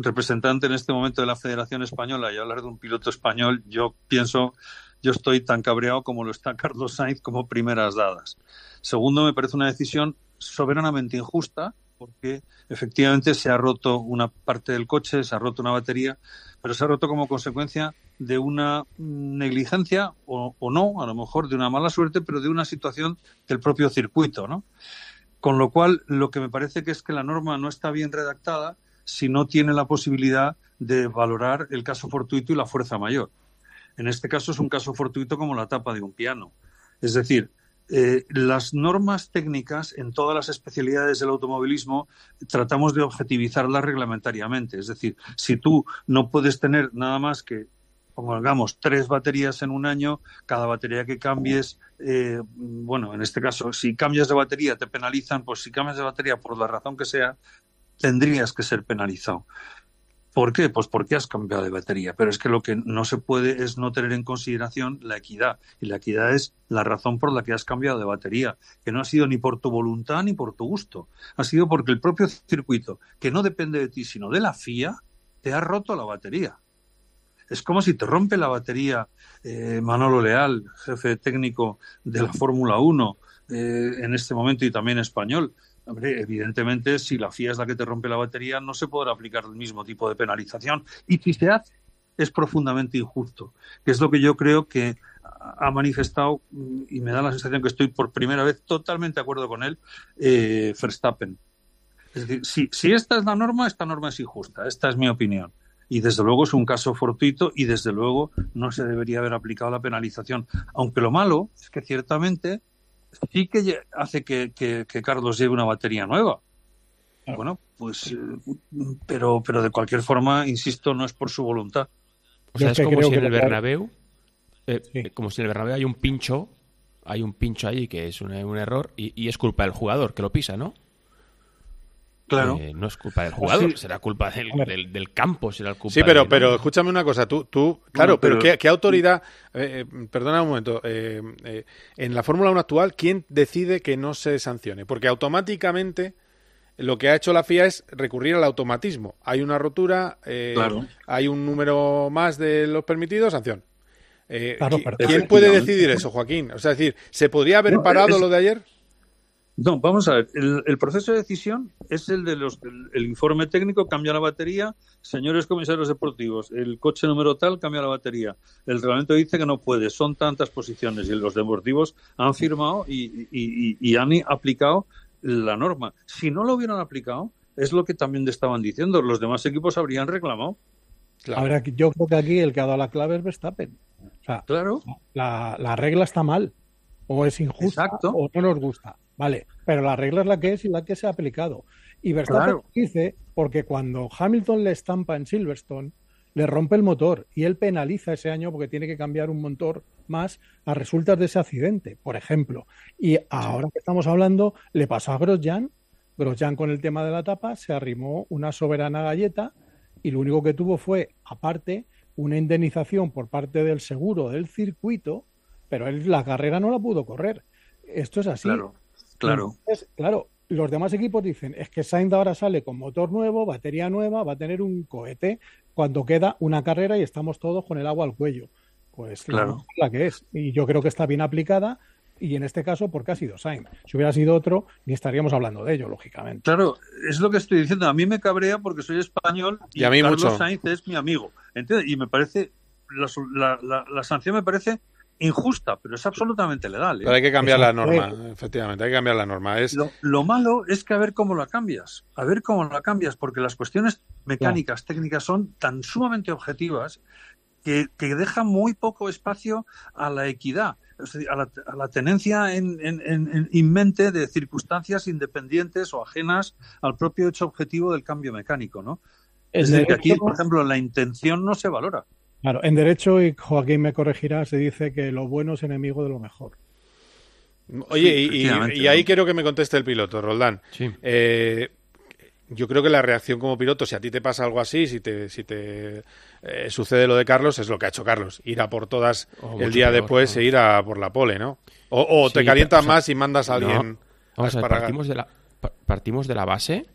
representante en este momento de la Federación Española y hablar de un piloto español, yo pienso, yo estoy tan cabreado como lo está Carlos Sainz como primeras dadas. Segundo, me parece una decisión soberanamente injusta porque efectivamente se ha roto una parte del coche, se ha roto una batería, pero se ha roto como consecuencia de una negligencia o, o no, a lo mejor de una mala suerte, pero de una situación del propio circuito, ¿no? Con lo cual, lo que me parece que es que la norma no está bien redactada si no tiene la posibilidad de valorar el caso fortuito y la fuerza mayor. En este caso es un caso fortuito como la tapa de un piano. Es decir, eh, las normas técnicas en todas las especialidades del automovilismo tratamos de objetivizarlas reglamentariamente. Es decir, si tú no puedes tener nada más que pongamos tres baterías en un año, cada batería que cambies, eh, bueno, en este caso, si cambias de batería te penalizan, pues si cambias de batería por la razón que sea, tendrías que ser penalizado. ¿Por qué? Pues porque has cambiado de batería. Pero es que lo que no se puede es no tener en consideración la equidad. Y la equidad es la razón por la que has cambiado de batería, que no ha sido ni por tu voluntad ni por tu gusto. Ha sido porque el propio circuito, que no depende de ti, sino de la FIA, te ha roto la batería. Es como si te rompe la batería eh, Manolo Leal, jefe técnico de la Fórmula 1 eh, en este momento y también español. Hombre, evidentemente, si la FIA es la que te rompe la batería, no se podrá aplicar el mismo tipo de penalización. Y si se hace, es profundamente injusto, que es lo que yo creo que ha manifestado, y me da la sensación que estoy por primera vez totalmente de acuerdo con él, eh, Verstappen. Es decir, si, si esta es la norma, esta norma es injusta. Esta es mi opinión. Y desde luego es un caso fortuito y desde luego no se debería haber aplicado la penalización. Aunque lo malo es que ciertamente sí que hace que, Carlos lleve una batería nueva. Bueno, pues, eh, pero, pero de cualquier forma, insisto, no es por su voluntad. O sea, es como si en el Bernabéu, eh, como si en el Bernabéu hay un pincho, hay un pincho ahí que es un, error y, es culpa del jugador que lo pisa, ¿no? Claro. Eh, no es culpa del jugador, será culpa del, del, campo, será culpa Sí, pero, pero escúchame una cosa, tú, tú claro, pero, ¿qué, autoridad, eh, eh, perdona un momento, en la Fórmula 1 actual, ¿quién decide que no se sancione? Porque automáticamente lo que ha hecho la FIA es recurrir al automatismo. Hay una rotura, hay un número más de los permitidos, sanción. ¿Quién puede decidir eso, Joaquín? O sea, es decir, ¿se podría haber parado lo de ayer? No, vamos a ver. El, proceso de decisión es el de los. El, informe técnico cambia la batería. Señores comisarios deportivos, el coche número tal cambia la batería. El reglamento dice que no puede. Son tantas posiciones y los deportivos han firmado y, han aplicado la norma. Si no lo hubieran aplicado, es lo que también estaban diciendo. Los demás equipos habrían reclamado. Claro. yo creo que aquí el que ha dado la clave es Verstappen. O sea, claro. La, la regla está mal. O es injusta o no nos gusta. Vale, pero la regla es la que es y la que se ha aplicado. Y Verstappen dice, porque cuando Hamilton le estampa en Silverstone, le rompe el motor y él penaliza ese año porque tiene que cambiar un motor más a resultas de ese accidente, por ejemplo. Y ahora que estamos hablando, le pasó a Grosjean. Grosjean con el tema de la tapa se arrimó una soberana galleta y lo único que tuvo fue, aparte, una indemnización por parte del seguro del circuito, pero él la carrera no la pudo correr. Esto es así. Claro. Claro, los demás equipos dicen, es que Sainz ahora sale con motor nuevo, batería nueva, va a tener un cohete cuando queda una carrera y estamos todos con el agua al cuello. Pues claro. la, que es. Y yo creo que está bien aplicada y en este caso porque ha sido Sainz. Si hubiera sido otro, ni estaríamos hablando de ello, lógicamente. Claro, es lo que estoy diciendo. A mí me cabrea porque soy español y, a mí Carlos Sainz es mi amigo. ¿Entiendes? Y me parece, la, la sanción me parece injusta, pero es absolutamente legal. ¿eh? Pero hay que cambiar la norma, efectivamente, hay que cambiar la norma. Es... Lo, malo es que a ver cómo la cambias, a ver cómo la cambias, porque las cuestiones mecánicas, técnicas son tan sumamente objetivas que, que dejan muy poco espacio a la equidad, a la, tenencia en, en, mente de circunstancias independientes o ajenas al propio hecho objetivo del cambio mecánico, ¿no? Es decir, que aquí, por ejemplo, la intención no se valora. Claro, en derecho, y Joaquín me corregirá, se dice que lo bueno es enemigo de lo mejor. Oye, y, ahí quiero que me conteste el piloto, Roldán. Eh, yo creo que la reacción como piloto, si a ti te pasa algo así, si te, si te eh, sucede lo de Carlos, es lo que ha hecho Carlos. Ir a por todas oh, el día después e ir a por la pole, ¿no? O, te calientas más y mandas a alguien Vamos a, partimos de, la, partimos de la base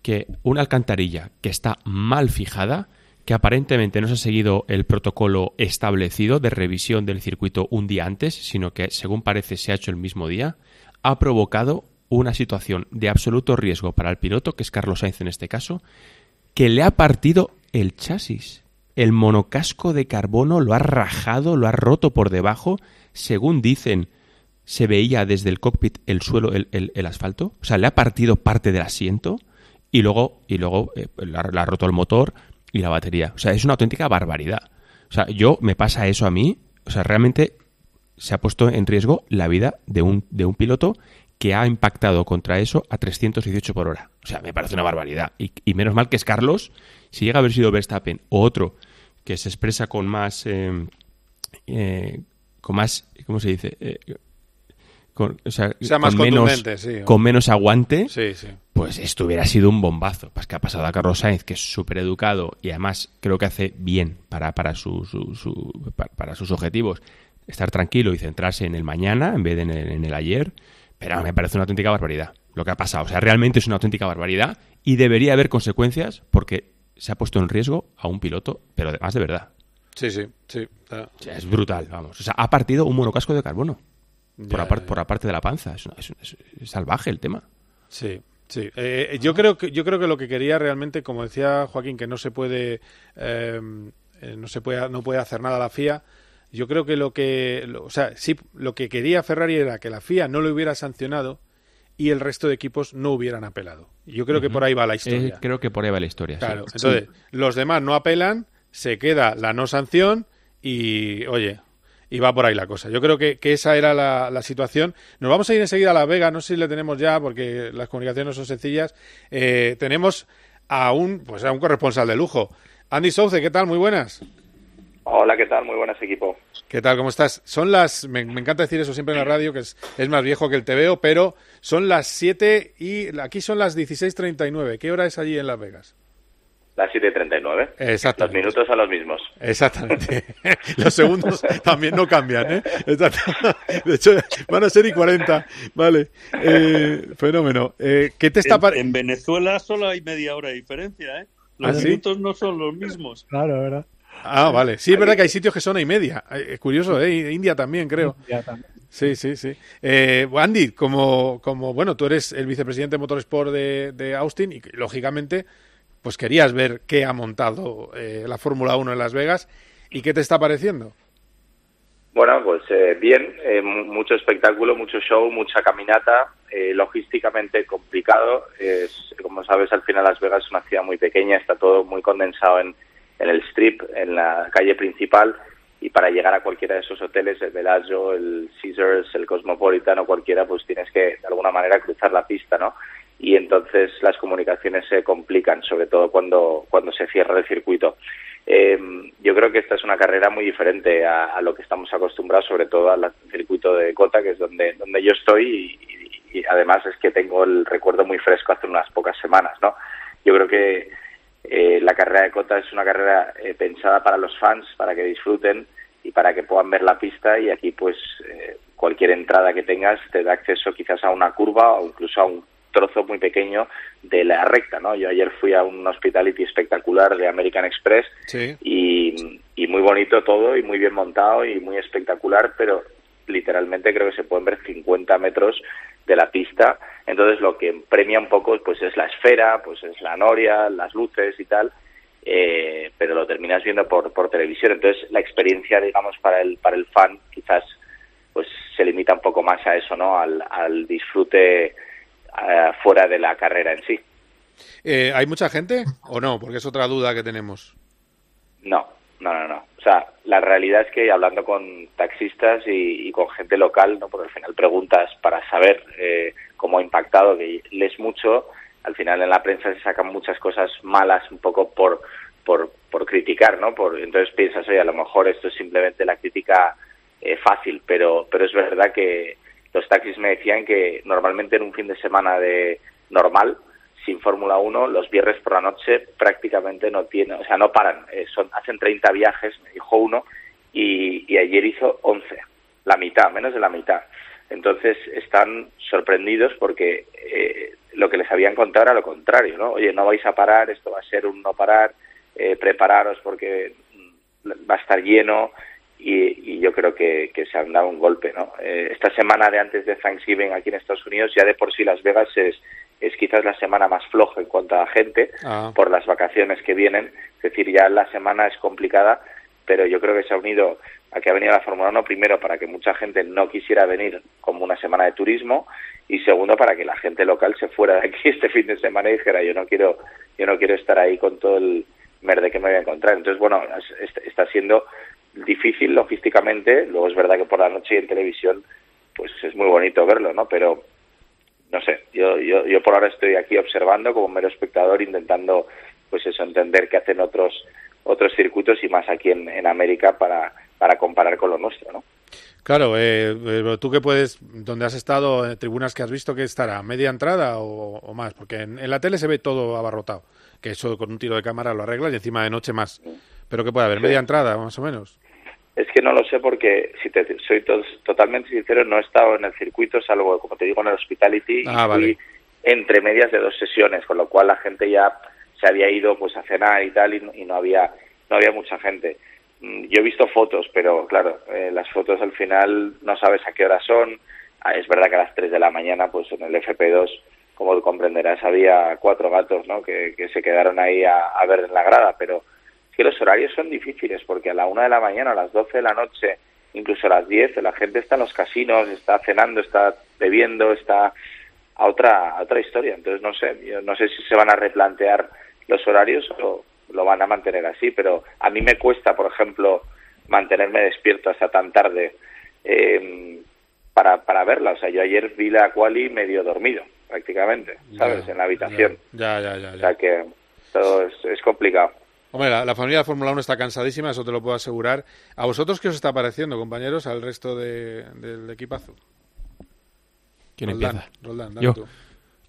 que una alcantarilla que está mal fijada que aparentemente no se ha seguido el protocolo establecido de revisión del circuito un día antes, sino que, según parece, se ha hecho el mismo día, ha provocado una situación de absoluto riesgo para el piloto, que es Carlos Sainz en este caso, que le ha partido el chasis. El monocasco de carbono lo ha rajado, lo ha roto por debajo. Según dicen, se veía desde el cockpit el suelo, el, asfalto. O sea, le ha partido parte del asiento y luego, y luego eh, le ha roto el motor, y la batería. O sea, es una auténtica barbaridad. O sea, yo me pasa eso a mí. O sea, realmente se ha puesto en riesgo la vida de un, de un piloto que ha impactado contra eso a 318 por hora. O sea, me parece una barbaridad. Y, menos mal que es Carlos, si llega a haber sido Verstappen o otro que se expresa con más... Eh, eh, con más... ¿Cómo se dice? Eh, con, o sea, con menos, con menos aguante, sí, sí. pues esto hubiera sido un bombazo. Pues que ha pasado a Carlos Sainz, que es súper educado y además creo que hace bien para, para, su, para, sus objetivos estar tranquilo y centrarse en el mañana en vez de en el, ayer. Pero me parece una auténtica barbaridad lo que ha pasado. O sea, realmente es una auténtica barbaridad y debería haber consecuencias porque se ha puesto en riesgo a un piloto, pero además de verdad. Sí, sí, sí. es brutal, vamos. O sea, ha partido un monocasco de carbono por, la por la parte de la panza. Es, salvaje el tema. Sí. Sí, eh, yo creo que yo creo que lo que quería realmente, como decía Joaquín, que no se puede em, eh, no se puede no puede hacer nada la FIA. Yo creo que lo que o sea sí lo que quería Ferrari era que la FIA no lo hubiera sancionado y el resto de equipos no hubieran apelado. Yo creo que por ahí va la historia. Eh, creo que por ahí va la historia. Claro, sí. entonces los demás no apelan, se queda la no sanción y, oye, y va por ahí la cosa. Yo creo que, que esa era la, la, situación. Nos vamos a ir enseguida a La Vega, no sé si le tenemos ya porque las comunicaciones no son sencillas. Eh, tenemos a un, pues a un corresponsal de lujo. Andy Souce, ¿qué tal? Muy buenas. Hola, ¿qué tal? Muy buenas, equipo. ¿Qué tal? ¿Cómo estás? Son las, me, me, encanta decir eso siempre en la radio, que es, es más viejo que el TVO, pero son las 7 y aquí son las 16.39. ¿Qué hora es allí en Las Vegas? Las 7.39. Exacto. Los minutos son los mismos. Exactamente. los segundos también no cambian, ¿eh? Exacto. De hecho, van a ser y 40. Vale. Eh, fenómeno. Eh, ¿Qué te está en, en Venezuela solo hay media hora de diferencia, ¿eh? Los ¿Ah, ¿sí? minutos no son los mismos. Claro, ¿verdad? Ah, vale. Sí, es verdad que hay sitios que son a y media. Es curioso, ¿eh? India también, creo. India también. Sí, sí, sí. Eh, Andy, como, como, bueno, tú eres el vicepresidente de Motorsport de, de Austin y, lógicamente, pues querías ver qué ha montado eh, la Fórmula 1 en Las Vegas y qué te está pareciendo. Bueno, pues eh, bien, eh, mucho espectáculo, mucho show, mucha caminata, eh, logísticamente complicado. Es, como sabes, al final Las Vegas es una ciudad muy pequeña, está todo muy condensado en, el strip, en la calle principal, y para llegar a cualquiera de esos hoteles, el Bellagio, el Caesars, el Cosmopolitan o cualquiera, pues tienes que de alguna manera cruzar la pista, ¿no? Y entonces las comunicaciones se complican, sobre todo cuando, cuando se cierra el circuito. Eh, yo creo que esta es una carrera muy diferente a, lo que estamos acostumbrados, sobre todo al circuito de Cota, que es donde, donde yo estoy, y, y, además es que tengo el recuerdo muy fresco hace unas pocas semanas, ¿no? Yo creo que eh, la carrera de Cota es una carrera eh, pensada para los fans, para que disfruten y para que puedan ver la pista y aquí pues eh, cualquier entrada que tengas te da acceso quizás a una curva o incluso a un trozo muy pequeño de la recta, ¿no? Yo ayer fui a un hospitality espectacular de American Express sí. y, y, muy bonito todo y muy bien montado y muy espectacular, pero literalmente creo que se pueden ver 50 metros de la pista. Entonces lo que premia un poco pues es la esfera, pues es la noria, las luces y tal, eh, pero lo terminas viendo por, por televisión. Entonces la experiencia, digamos, para el, para el fan quizás pues se limita un poco más a eso, ¿no? Al, al disfrute Uh, fuera de la carrera en sí. Eh, ¿Hay mucha gente o no? Porque es otra duda que tenemos. No, no, no, no. O sea, la realidad es que hablando con taxistas y, y con gente local, no, porque al final preguntas para saber eh, cómo ha impactado, que lees mucho, al final en la prensa se sacan muchas cosas malas un poco por por, por criticar, ¿no? Por, entonces piensas, oye, a lo mejor esto es simplemente la crítica eh, fácil, pero pero es verdad que los taxis me decían que normalmente en un fin de semana de normal, sin Fórmula 1, los viernes por la noche prácticamente no tienen, o sea, no paran, eh, son, hacen 30 viajes, me dijo uno, y, y, ayer hizo 11, la mitad, menos de la mitad. Entonces están sorprendidos porque eh, lo que les habían contado era lo contrario, ¿no? Oye, no vais a parar, esto va a ser un no parar, eh, prepararos porque va a estar lleno, y, y, yo creo que, que, se han dado un golpe. ¿no? Eh, esta semana de antes de Thanksgiving aquí en Estados Unidos, ya de por sí Las Vegas es, es quizás la semana más floja en cuanto a gente ah. por las vacaciones que vienen. Es decir, ya la semana es complicada, pero yo creo que se ha unido a que ha venido la Fórmula 1 primero para que mucha gente no quisiera venir como una semana de turismo y segundo para que la gente local se fuera de aquí este fin de semana y dijera yo no quiero yo no quiero estar ahí con todo el merde que me voy a encontrar. Entonces, bueno, está siendo difícil logísticamente, luego es verdad que por la noche y en televisión pues es muy bonito verlo, ¿no? Pero no sé, yo, yo, yo por ahora estoy aquí observando como mero espectador intentando pues eso, entender qué hacen otros otros circuitos y más aquí en, en América para, para comparar con lo nuestro, ¿no? Claro, eh, tú que puedes, donde has estado, en tribunas que has visto, que estará? ¿Media entrada o, o más? Porque en, en, la tele se ve todo abarrotado, que eso con un tiro de cámara lo arreglas y encima de noche más. Pero que puede haber? ¿Media entrada, más o menos? Es que no lo sé porque, si te soy to totalmente sincero, no he estado en el circuito, salvo, como te digo, en el Hospitality, ah, y vale. entre medias de dos sesiones, con lo cual la gente ya se había ido pues a cenar y tal, y, y no había no había mucha gente. Yo he visto fotos, pero claro, eh, las fotos al final no sabes a qué hora son. Ah, es verdad que a las 3 de la mañana, pues en el FP2, como comprenderás, había cuatro gatos ¿no? que, que se quedaron ahí a, a ver en la grada, pero que los horarios son difíciles porque a la una de la mañana, a las 12 de la noche, incluso a las 10, la gente está en los casinos, está cenando, está bebiendo, está a otra, a otra historia. Entonces, no sé, yo no sé si se van a replantear los horarios o lo van a mantener así, pero a mí me cuesta, por ejemplo, mantenerme despierto hasta tan tarde eh, para, para verla. O sea, yo ayer vi la quali medio dormido, prácticamente, ¿sabes? en la habitación. Ya, ya, ya. O sea que todo es, es complicado. Hombre, la, la familia de Fórmula 1 está cansadísima, eso te lo puedo asegurar. ¿A vosotros qué os está pareciendo, compañeros, al resto de, del equipazo? ¿Quién Roldán, empieza? Roldán, dale Yo. tú.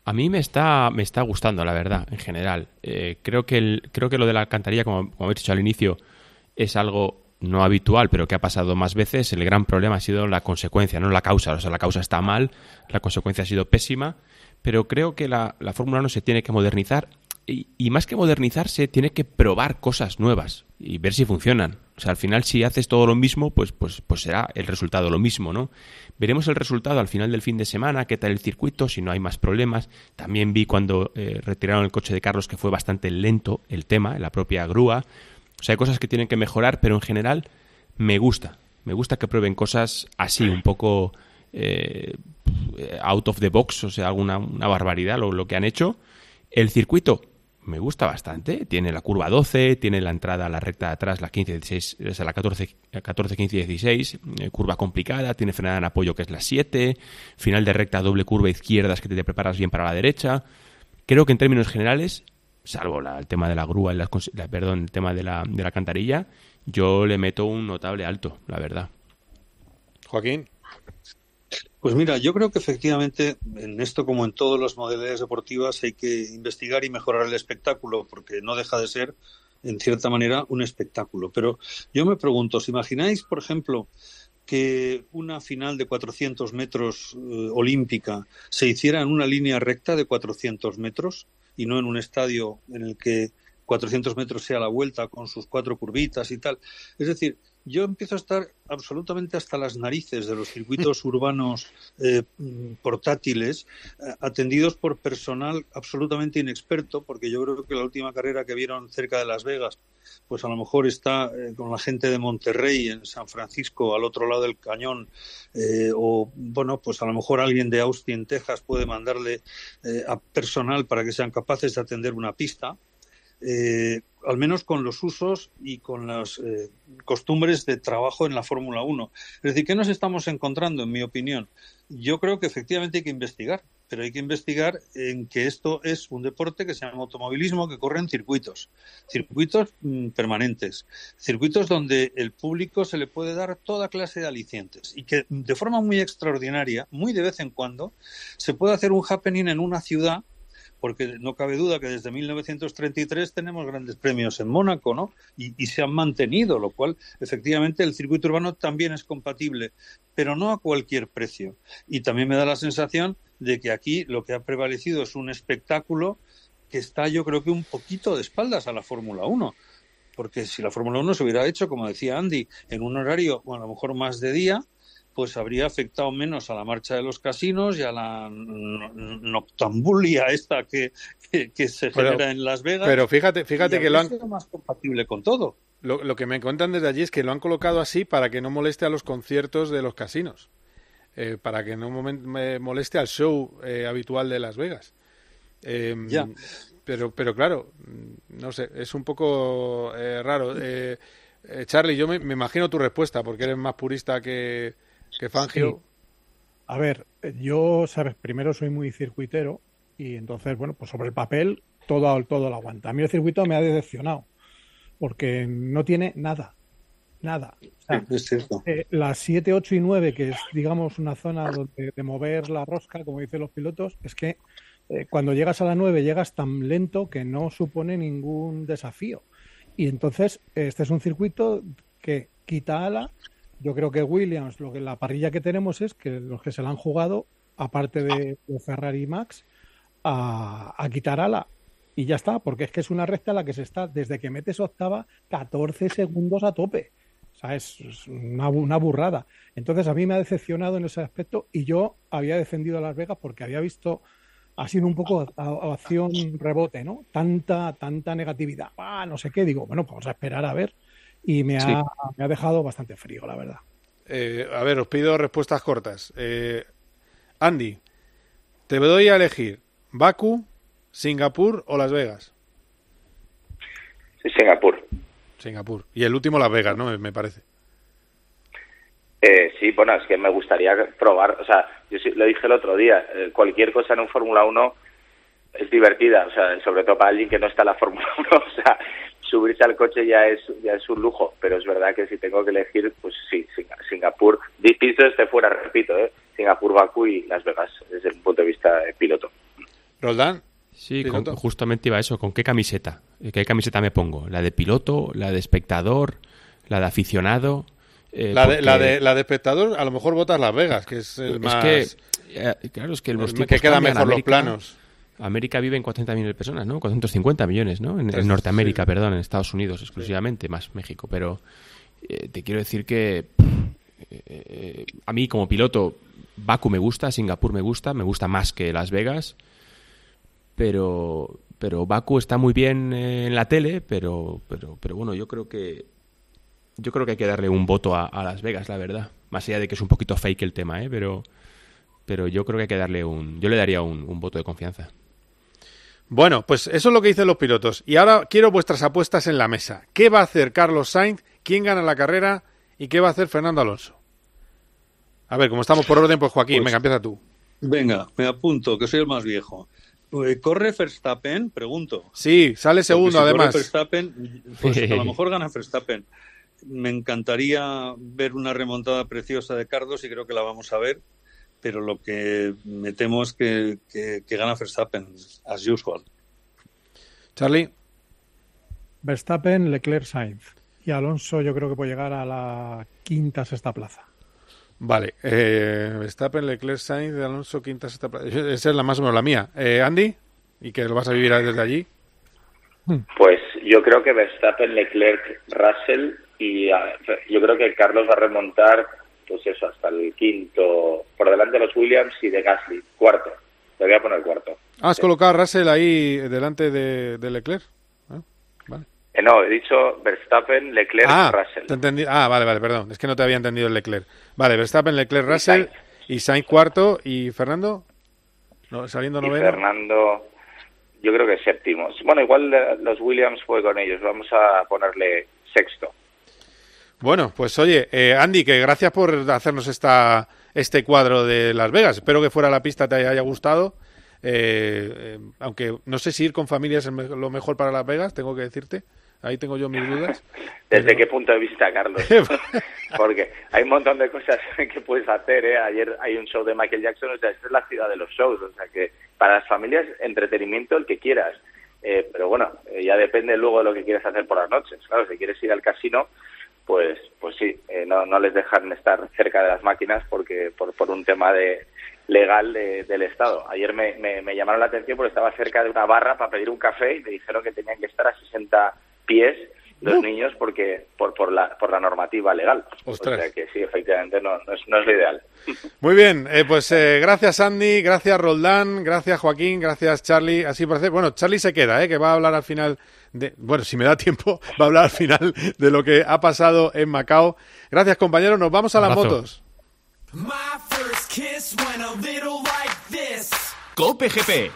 A mí me está, me está gustando, la verdad, en general. Eh, creo, que el, creo que lo de la alcantarilla, como, como habéis dicho al inicio, es algo no habitual, pero que ha pasado más veces. El gran problema ha sido la consecuencia, no la causa. O sea, la causa está mal, la consecuencia ha sido pésima, pero creo que la, la Fórmula 1 se tiene que modernizar y, más que modernizarse, tiene que probar cosas nuevas y ver si funcionan. O sea, al final, si haces todo lo mismo, pues, pues, pues será el resultado lo mismo, ¿no? Veremos el resultado al final del fin de semana, qué tal el circuito, si no hay más problemas. También vi cuando eh, retiraron el coche de Carlos que fue bastante lento el tema, la propia grúa. O sea, hay cosas que tienen que mejorar, pero en general me gusta. Me gusta que prueben cosas así, un poco eh, out of the box, o sea, alguna una barbaridad lo, lo que han hecho. El circuito me gusta bastante. Tiene la curva 12, tiene la entrada a la recta de atrás, la 15, 16, o sea, la 14, 14 15 16, eh, curva complicada, tiene frenada en apoyo que es la 7, final de recta doble curva izquierdas que te preparas bien para la derecha. Creo que en términos generales, salvo el tema de la grúa, y las la- perdón, el tema de la, de la cantarilla, yo le meto un notable alto, la verdad. Joaquín. Pues mira, yo creo que efectivamente en esto como en todas las modalidades deportivas hay que investigar y mejorar el espectáculo porque no deja de ser en cierta manera un espectáculo. Pero yo me pregunto, ¿os imagináis, por ejemplo, que una final de 400 metros eh, olímpica se hiciera en una línea recta de 400 metros y no en un estadio en el que 400 metros sea la vuelta con sus cuatro curvitas y tal? Es decir, yo empiezo a estar absolutamente hasta las narices de los circuitos urbanos eh, portátiles eh, atendidos por personal absolutamente inexperto, porque yo creo que la última carrera que vieron cerca de Las Vegas, pues a lo mejor está eh, con la gente de Monterrey en San Francisco al otro lado del cañón, eh, o bueno, pues a lo mejor alguien de Austin, Texas puede mandarle a personal para que sean capaces de atender una pista eh, al menos con los usos y con las eh, costumbres de trabajo en la Fórmula 1. Es decir, ¿qué nos estamos encontrando, en mi opinión? Yo creo que efectivamente hay que investigar, pero hay que investigar en que esto es un deporte que se llama automovilismo, que corre en circuitos, circuitos mm, permanentes, circuitos donde el público se le puede dar toda clase de alicientes y que de forma muy extraordinaria, muy de vez en cuando, se puede hacer un happening en una ciudad porque no cabe duda que desde 1933 tenemos grandes premios en Mónaco, ¿no? Y, se han mantenido, lo cual efectivamente el circuito urbano también es compatible, pero no a cualquier precio. Y también me da la sensación de que aquí lo que ha prevalecido es un espectáculo que está yo creo que un poquito de espaldas a la Fórmula 1. Porque si la Fórmula 1 se hubiera hecho, como decía Andy, en un horario, bueno, a lo mejor más de día, pues habría afectado menos a la marcha de los casinos y a la noctambulia esta que, que, que se Pero- genera en Las Vegas. Pero fíjate, fíjate que lo han, más compatible con todo. Lo, lo que me cuentan desde allí es que lo han colocado así para que no moleste a los conciertos de los casinos, eh, para que no moleste al show eh, habitual de Las Vegas. Eh, Ya. Pero, pero claro, no sé, es un poco eh, raro. Eh, Charlie, yo me, me imagino tu respuesta, porque eres más purista que, que Fangio. Sí. A ver, yo, sabes, primero soy muy circuitero y entonces, bueno, pues sobre el papel todo, todo lo aguanta. A mí el circuito me ha decepcionado porque no tiene nada, nada. O sea, es cierto. eh, las 7, 8 y 9, que es, digamos, una zona donde, de mover la rosca, como dicen los pilotos, es que eh, cuando llegas a la 9 llegas tan lento que no supone ningún desafío. Y entonces, este es un circuito que quita ala. Yo creo que Williams, lo que la parrilla que tenemos es que los que se la han jugado, aparte de, Ferrari y Max, a, a quitar ala. Y ya está, porque es que es una recta en la que se está, desde que metes octava, 14 segundos a tope. O sea, es, una, una burrada. Entonces, a mí me ha decepcionado en ese aspecto y yo había defendido a Las Vegas porque había visto, ha sido un poco a- acción rebote, ¿no? Tanta, tanta negatividad. Ah, no sé qué. Digo, bueno, pues vamos a esperar a ver. Y me ha, Sí. me ha dejado bastante frío, la verdad. Eh, a ver, os pido respuestas cortas. Eh, Andy, Te doy a elegir Baku, Singapur o Las Vegas. Sí, Singapur. Singapur. Y el último Las Vegas, ¿no? Me parece. Eh, sí, bueno, es que me gustaría probar, o sea, yo sí, lo dije el otro día, eh, cualquier cosa en un Fórmula 1 es divertida, o sea, sobre todo para alguien que no está en la Fórmula 1, o sea, subirse al coche ya es ya es un lujo, pero es verdad que si tengo que elegir, pues sí, Singapur, dicho este fuera, repito, ¿eh? Singapur, Bakú y Las Vegas, desde el punto de vista de piloto. Roldán. Sí, justamente iba eso, ¿con qué camiseta? ¿Qué camiseta me pongo? ¿La de piloto, la de espectador, la de aficionado? Eh, la, de, la, de, la de espectador, a lo mejor votas Las Vegas, que es el más... Que, eh, claro, es que los que queda mejor los planos. América vive en 400 millones de personas, ¿no? 450 millones, ¿no? En, Norteamérica, perdón, en Estados Unidos exclusivamente, más México. Pero eh, te quiero decir que a mí como piloto, Baku me gusta, Singapur me gusta, me gusta más que Las Vegas. Pero, pero Baku está muy bien en la tele, pero, pero, pero bueno, yo creo que yo creo que hay que darle un voto a, Las Vegas, la verdad. Más allá de que es un poquito fake el tema, ¿eh? Pero, pero yo creo que hay que darle un... Yo le daría un, voto de confianza. Bueno, pues eso es lo que dicen los pilotos. Y ahora quiero vuestras apuestas en la mesa. ¿Qué va a hacer Carlos Sainz? ¿Quién gana la carrera? ¿Y qué va a hacer Fernando Alonso? A ver, como estamos por orden, pues Joaquín, pues venga, empieza tú. Venga, me apunto, que soy el más viejo. Eh, ¿Corre Verstappen? Pregunto. Sí, sale segundo además. Corre Verstappen, pues a lo mejor gana Verstappen me encantaría ver una remontada preciosa de Carlos y creo que la vamos a ver, pero lo que me temo es que, gana Verstappen, as usual. Charlie. Verstappen, Leclerc, Sainz. Y Alonso yo creo que puede llegar a la quinta, sexta plaza. Vale, eh, Verstappen, Leclerc, Sainz, Alonso, quinta, sexta plaza. Esa es la más o menos la mía. Eh, Andy, ¿y que lo vas a vivir desde allí? Pues yo creo que Verstappen, Leclerc, Russell y yo creo que Carlos va a remontar, pues eso, hasta el quinto, por delante de los Williams y de Gasly, cuarto. Le voy a poner cuarto. Ah, ¿Has colocado a Russell ahí delante de, Leclerc? Ah, vale. Eh, no, he dicho Verstappen, Leclerc, ah, Russell. ah, vale, vale, perdón. Es que no te había entendido el Leclerc. Vale, Verstappen, Leclerc, Russell y Sainz cuarto y Fernando no, saliendo noveno. Fernando, yo creo que séptimo. Bueno, igual los Williams fue con ellos. Vamos a ponerle sexto. Bueno, pues oye, eh, Andy, que gracias por hacernos esta, este cuadro de Las Vegas. Espero que fuera la pista te haya gustado. Eh, eh, aunque no sé si ir con familia es lo mejor para Las Vegas, tengo que decirte. Ahí tengo yo mis dudas. ¿Desde qué punto de vista, Carlos? Porque hay un montón de cosas que puedes hacer. ¿eh? Ayer hay un show de Michael Jackson, o sea, esta es la ciudad de los shows. O sea, que para las familias, entretenimiento el que quieras. pero bueno, ya depende luego de lo que quieras hacer por las noches. Claro, si quieres ir al casino, pues, pues sí, eh, no, no les dejan estar cerca de las máquinas porque por, por un tema de legal del Estado. Ayer me, me, llamaron la atención porque estaba cerca de una barra para pedir un café y me dijeron que tenían que estar a 60 pies los niños porque por, por, la, por la normativa legal. O sea que sí, efectivamente no, no, es, no es lo ideal. Muy bien, eh, pues eh, gracias Andy, gracias Roldán, gracias Joaquín, gracias Charlie. Así parece, bueno, Charlie se queda, eh, que va a hablar al final bueno, si me da tiempo, va a hablar al final de lo que ha pasado en Macao. Gracias, compañeros. Nos vamos a las motos. Cope GP.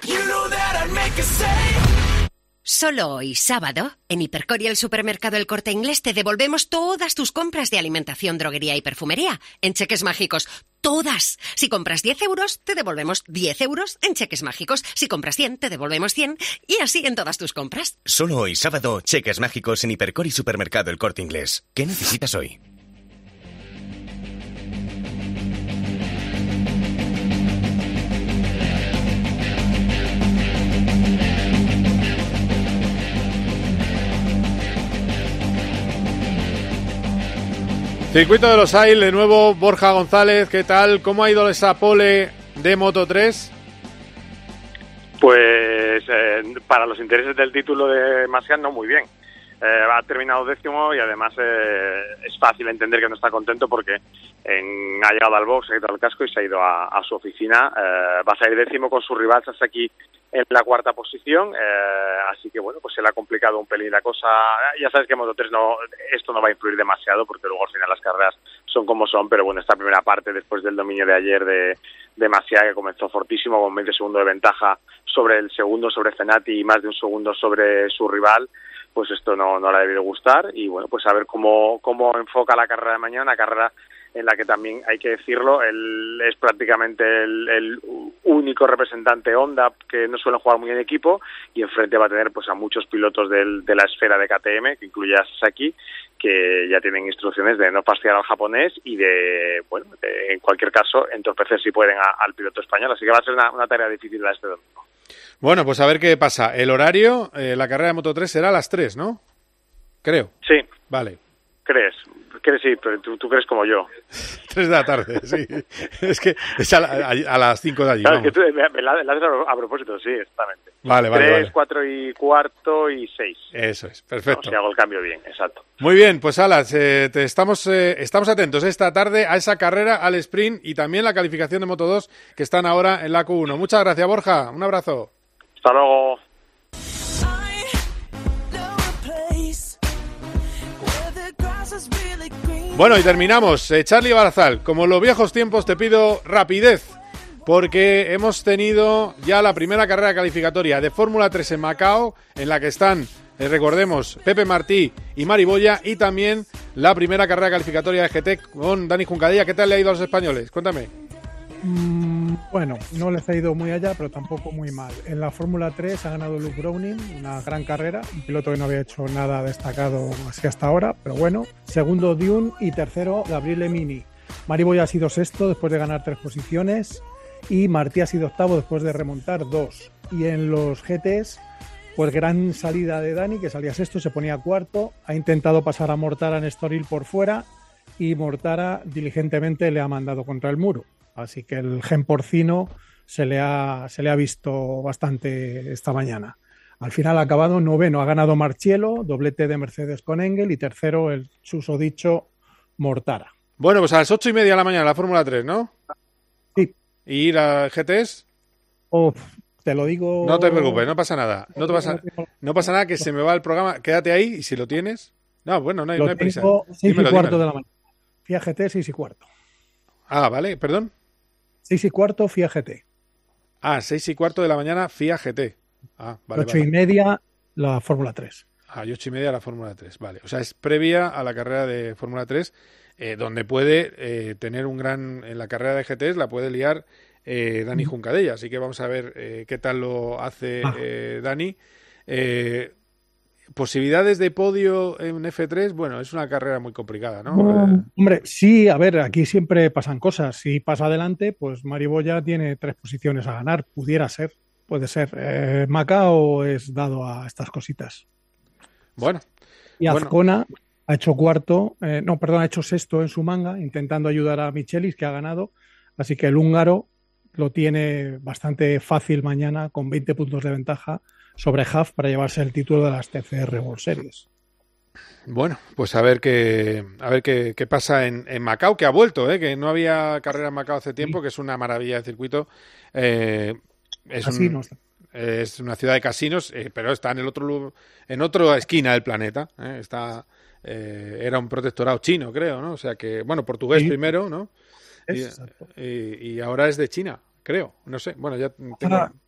Solo hoy, sábado, en Hipercor y el supermercado El Corte Inglés te devolvemos todas tus compras de alimentación, droguería y perfumería en cheques mágicos. Todas. Si compras 10 euros, te devolvemos 10 euros en cheques mágicos. Si compras 100, te devolvemos 100 y así en todas tus compras. Solo hoy, sábado, cheques mágicos en Hipercor y supermercado El Corte Inglés. ¿Qué necesitas hoy? Circuito de los AIL, de nuevo Borja González, ¿qué tal? ¿Cómo ha ido esa pole de Moto 3? Pues eh, para los intereses del título de Masian no muy bien. Eh, ha terminado décimo y además eh, es fácil entender que no está contento porque en, ha llegado al box, ha ido al casco y se ha ido a, su oficina. Eh, va a salir décimo con su rival aquí en la cuarta posición, eh, así que bueno, pues se le ha complicado un pelín la cosa. Ya sabes que en Moto 3 no, esto no va a influir demasiado porque luego al final las carreras son como son, pero bueno, esta primera parte después del dominio de ayer de, de que comenzó fortísimo con 20 segundos de ventaja sobre el segundo, sobre Fenati y más de un segundo sobre su rival, pues esto no, no le debido gustar y bueno, pues a ver cómo, cómo enfoca la carrera de mañana, una carrera en la que también hay que decirlo, él es prácticamente el, único representante Honda que no suele jugar muy en equipo y enfrente va a tener pues a muchos pilotos del, de la esfera de KTM, que incluye a Sasaki, que ya tienen instrucciones de no pasear al japonés y de, bueno, en cualquier caso, entorpecer si pueden al piloto español. Así que va a ser una, tarea difícil la este domingo. Bueno, pues a ver qué pasa. El horario, eh, la carrera de Moto 3 será a las 3, ¿no? Creo. Sí. Vale. ¿Crees? crees sí, pero tú, crees como yo. Tres de la tarde, sí. es que es a, las cinco de allí. Claro, que tú me, la, haces a, propósito, sí, exactamente. Vale, vale. Tres, cuatro y cuarto y seis. Eso es, perfecto. si hago el cambio bien, exacto. Muy bien, pues Alas, eh, te estamos, eh, estamos atentos esta tarde a esa carrera, al sprint y también la calificación de Moto 2 que están ahora en la Q1. Muchas gracias, Borja. Un abrazo. Hasta luego. Bueno, y terminamos. Eh, Charlie Barazal, como en los viejos tiempos te pido rapidez, porque hemos tenido ya la primera carrera calificatoria de Fórmula 3 en Macao, en la que están, eh, recordemos, Pepe Martí y Mariboya, y también la primera carrera calificatoria de GT con Dani Juncadilla. ¿Qué tal le ha ido a los españoles? Cuéntame. Mm, bueno, no les ha ido muy allá, pero tampoco muy mal. En la Fórmula 3 ha ganado Luke Browning, una gran carrera, un piloto que no había hecho nada destacado así hasta ahora, pero bueno. Segundo Dune y tercero Gabriele Mini. Mariboy ha sido sexto después de ganar tres posiciones y Martí ha sido octavo después de remontar dos. Y en los GTs, pues gran salida de Dani, que salía sexto, se ponía cuarto, ha intentado pasar a Mortara en Estoril por fuera y Mortara diligentemente le ha mandado contra el muro. Así que el gen porcino se le ha, se le ha visto bastante esta mañana. Al final ha acabado noveno, ha ganado Marchielo, doblete de Mercedes con Engel y tercero el susodicho Mortara. Bueno, pues a las ocho y media de la mañana la Fórmula 3, ¿no? Sí. ¿Y la GTS? Oh, te lo digo. No te preocupes, no pasa nada. No, te pasa, no pasa nada que se me va el programa. Quédate ahí y si lo tienes. No, bueno, no hay, no hay prisa. Seis y cuarto de la mañana. FIA GT, seis y cuarto. Ah, vale, perdón. 6 y cuarto FIA GT. Ah, 6 y cuarto de la mañana FIA GT. Ah, vale. 8 y media la Fórmula 3. Ah, y 8 y media la Fórmula 3, vale. O sea, es previa a la carrera de Fórmula 3, eh, donde puede eh, tener un gran. En la carrera de GT la puede liar eh, Dani Juncadella. Así que vamos a ver eh, qué tal lo hace ah. Dani. Eh, posibilidades de podio en F3, bueno, es una carrera muy complicada, ¿no? hombre, sí, a ver, aquí siempre pasan cosas. Si pasa adelante, pues Mariboya tiene tres posiciones a ganar, pudiera ser, puede ser. Eh, Macao es dado a estas cositas. Bueno. Y Azcona ha hecho cuarto, eh, no, perdón, ha hecho sexto en su manga, intentando ayudar a Michelis, que ha ganado. Así que el húngaro lo tiene bastante fácil mañana, con 20 puntos de ventaja sobre Huff para llevarse el título de las TCR World Series. Bueno, pues a ver qué, a ver qué, pasa en, Macao, que ha vuelto, ¿eh? que no había carrera en Macao hace tiempo, que es una maravilla de circuito. Eh, es, es, una ciudad de casinos, eh, pero está en el otro en otra esquina del planeta. ¿eh? Está, era un protectorado chino, creo, ¿no? O sea que, bueno, portugués primero, ¿no? y, ahora es de China creo, no sé. Bueno, ya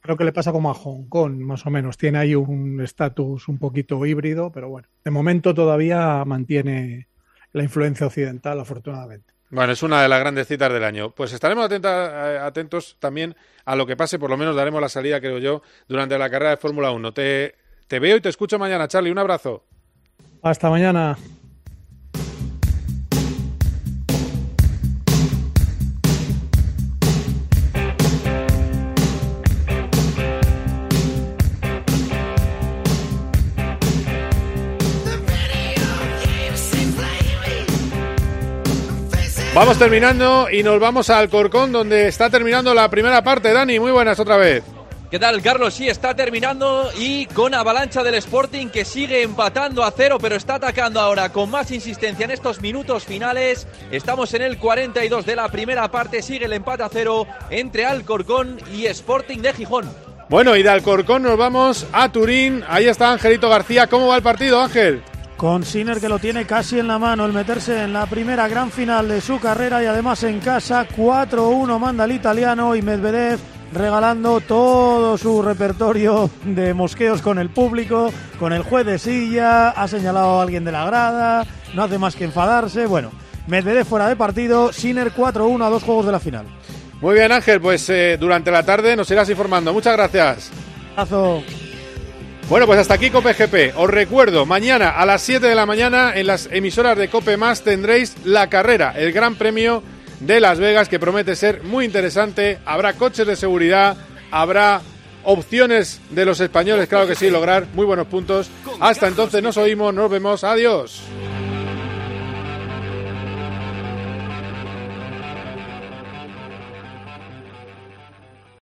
creo que le pasa como a Hong Kong, más o menos. Tiene ahí un estatus un poquito híbrido, pero bueno, de momento todavía mantiene la influencia occidental, afortunadamente. Bueno, es una de las grandes citas del año. Pues estaremos eh, atentos también a lo que pase, por lo menos daremos la salida, creo yo, durante la carrera de Fórmula 1. Te, te veo y te escucho mañana, Charlie. Un abrazo. Hasta mañana. Vamos terminando y nos vamos al Corcón donde está terminando la primera parte. Dani, muy buenas otra vez. ¿Qué tal, Carlos? Sí, está terminando y con avalancha del Sporting que sigue empatando a cero, pero está atacando ahora con más insistencia en estos minutos finales. Estamos en el 42 de la primera parte, sigue el empate a cero entre Alcorcón y Sporting de Gijón. Bueno, y de Alcorcón nos vamos a Turín. Ahí está Angelito García. ¿Cómo va el partido, Ángel? Con Sinner que lo tiene casi en la mano, el meterse en la primera gran final de su carrera y además en casa 4-1 manda el italiano y Medvedev regalando todo su repertorio de mosqueos con el público, con el juez de silla, ha señalado a alguien de la grada, no hace más que enfadarse. Bueno, Medvedev fuera de partido, Sinner 4-1 a dos juegos de la final. Muy bien, Ángel, pues eh, durante la tarde nos irás informando. Muchas gracias. Bueno, pues hasta aquí Cope GP. Os recuerdo, mañana a las 7 de la mañana en las emisoras de Cope Más tendréis la carrera, el Gran Premio de Las Vegas, que promete ser muy interesante. Habrá coches de seguridad, habrá opciones de los españoles, claro que sí, lograr muy buenos puntos. Hasta entonces nos oímos, nos vemos, adiós.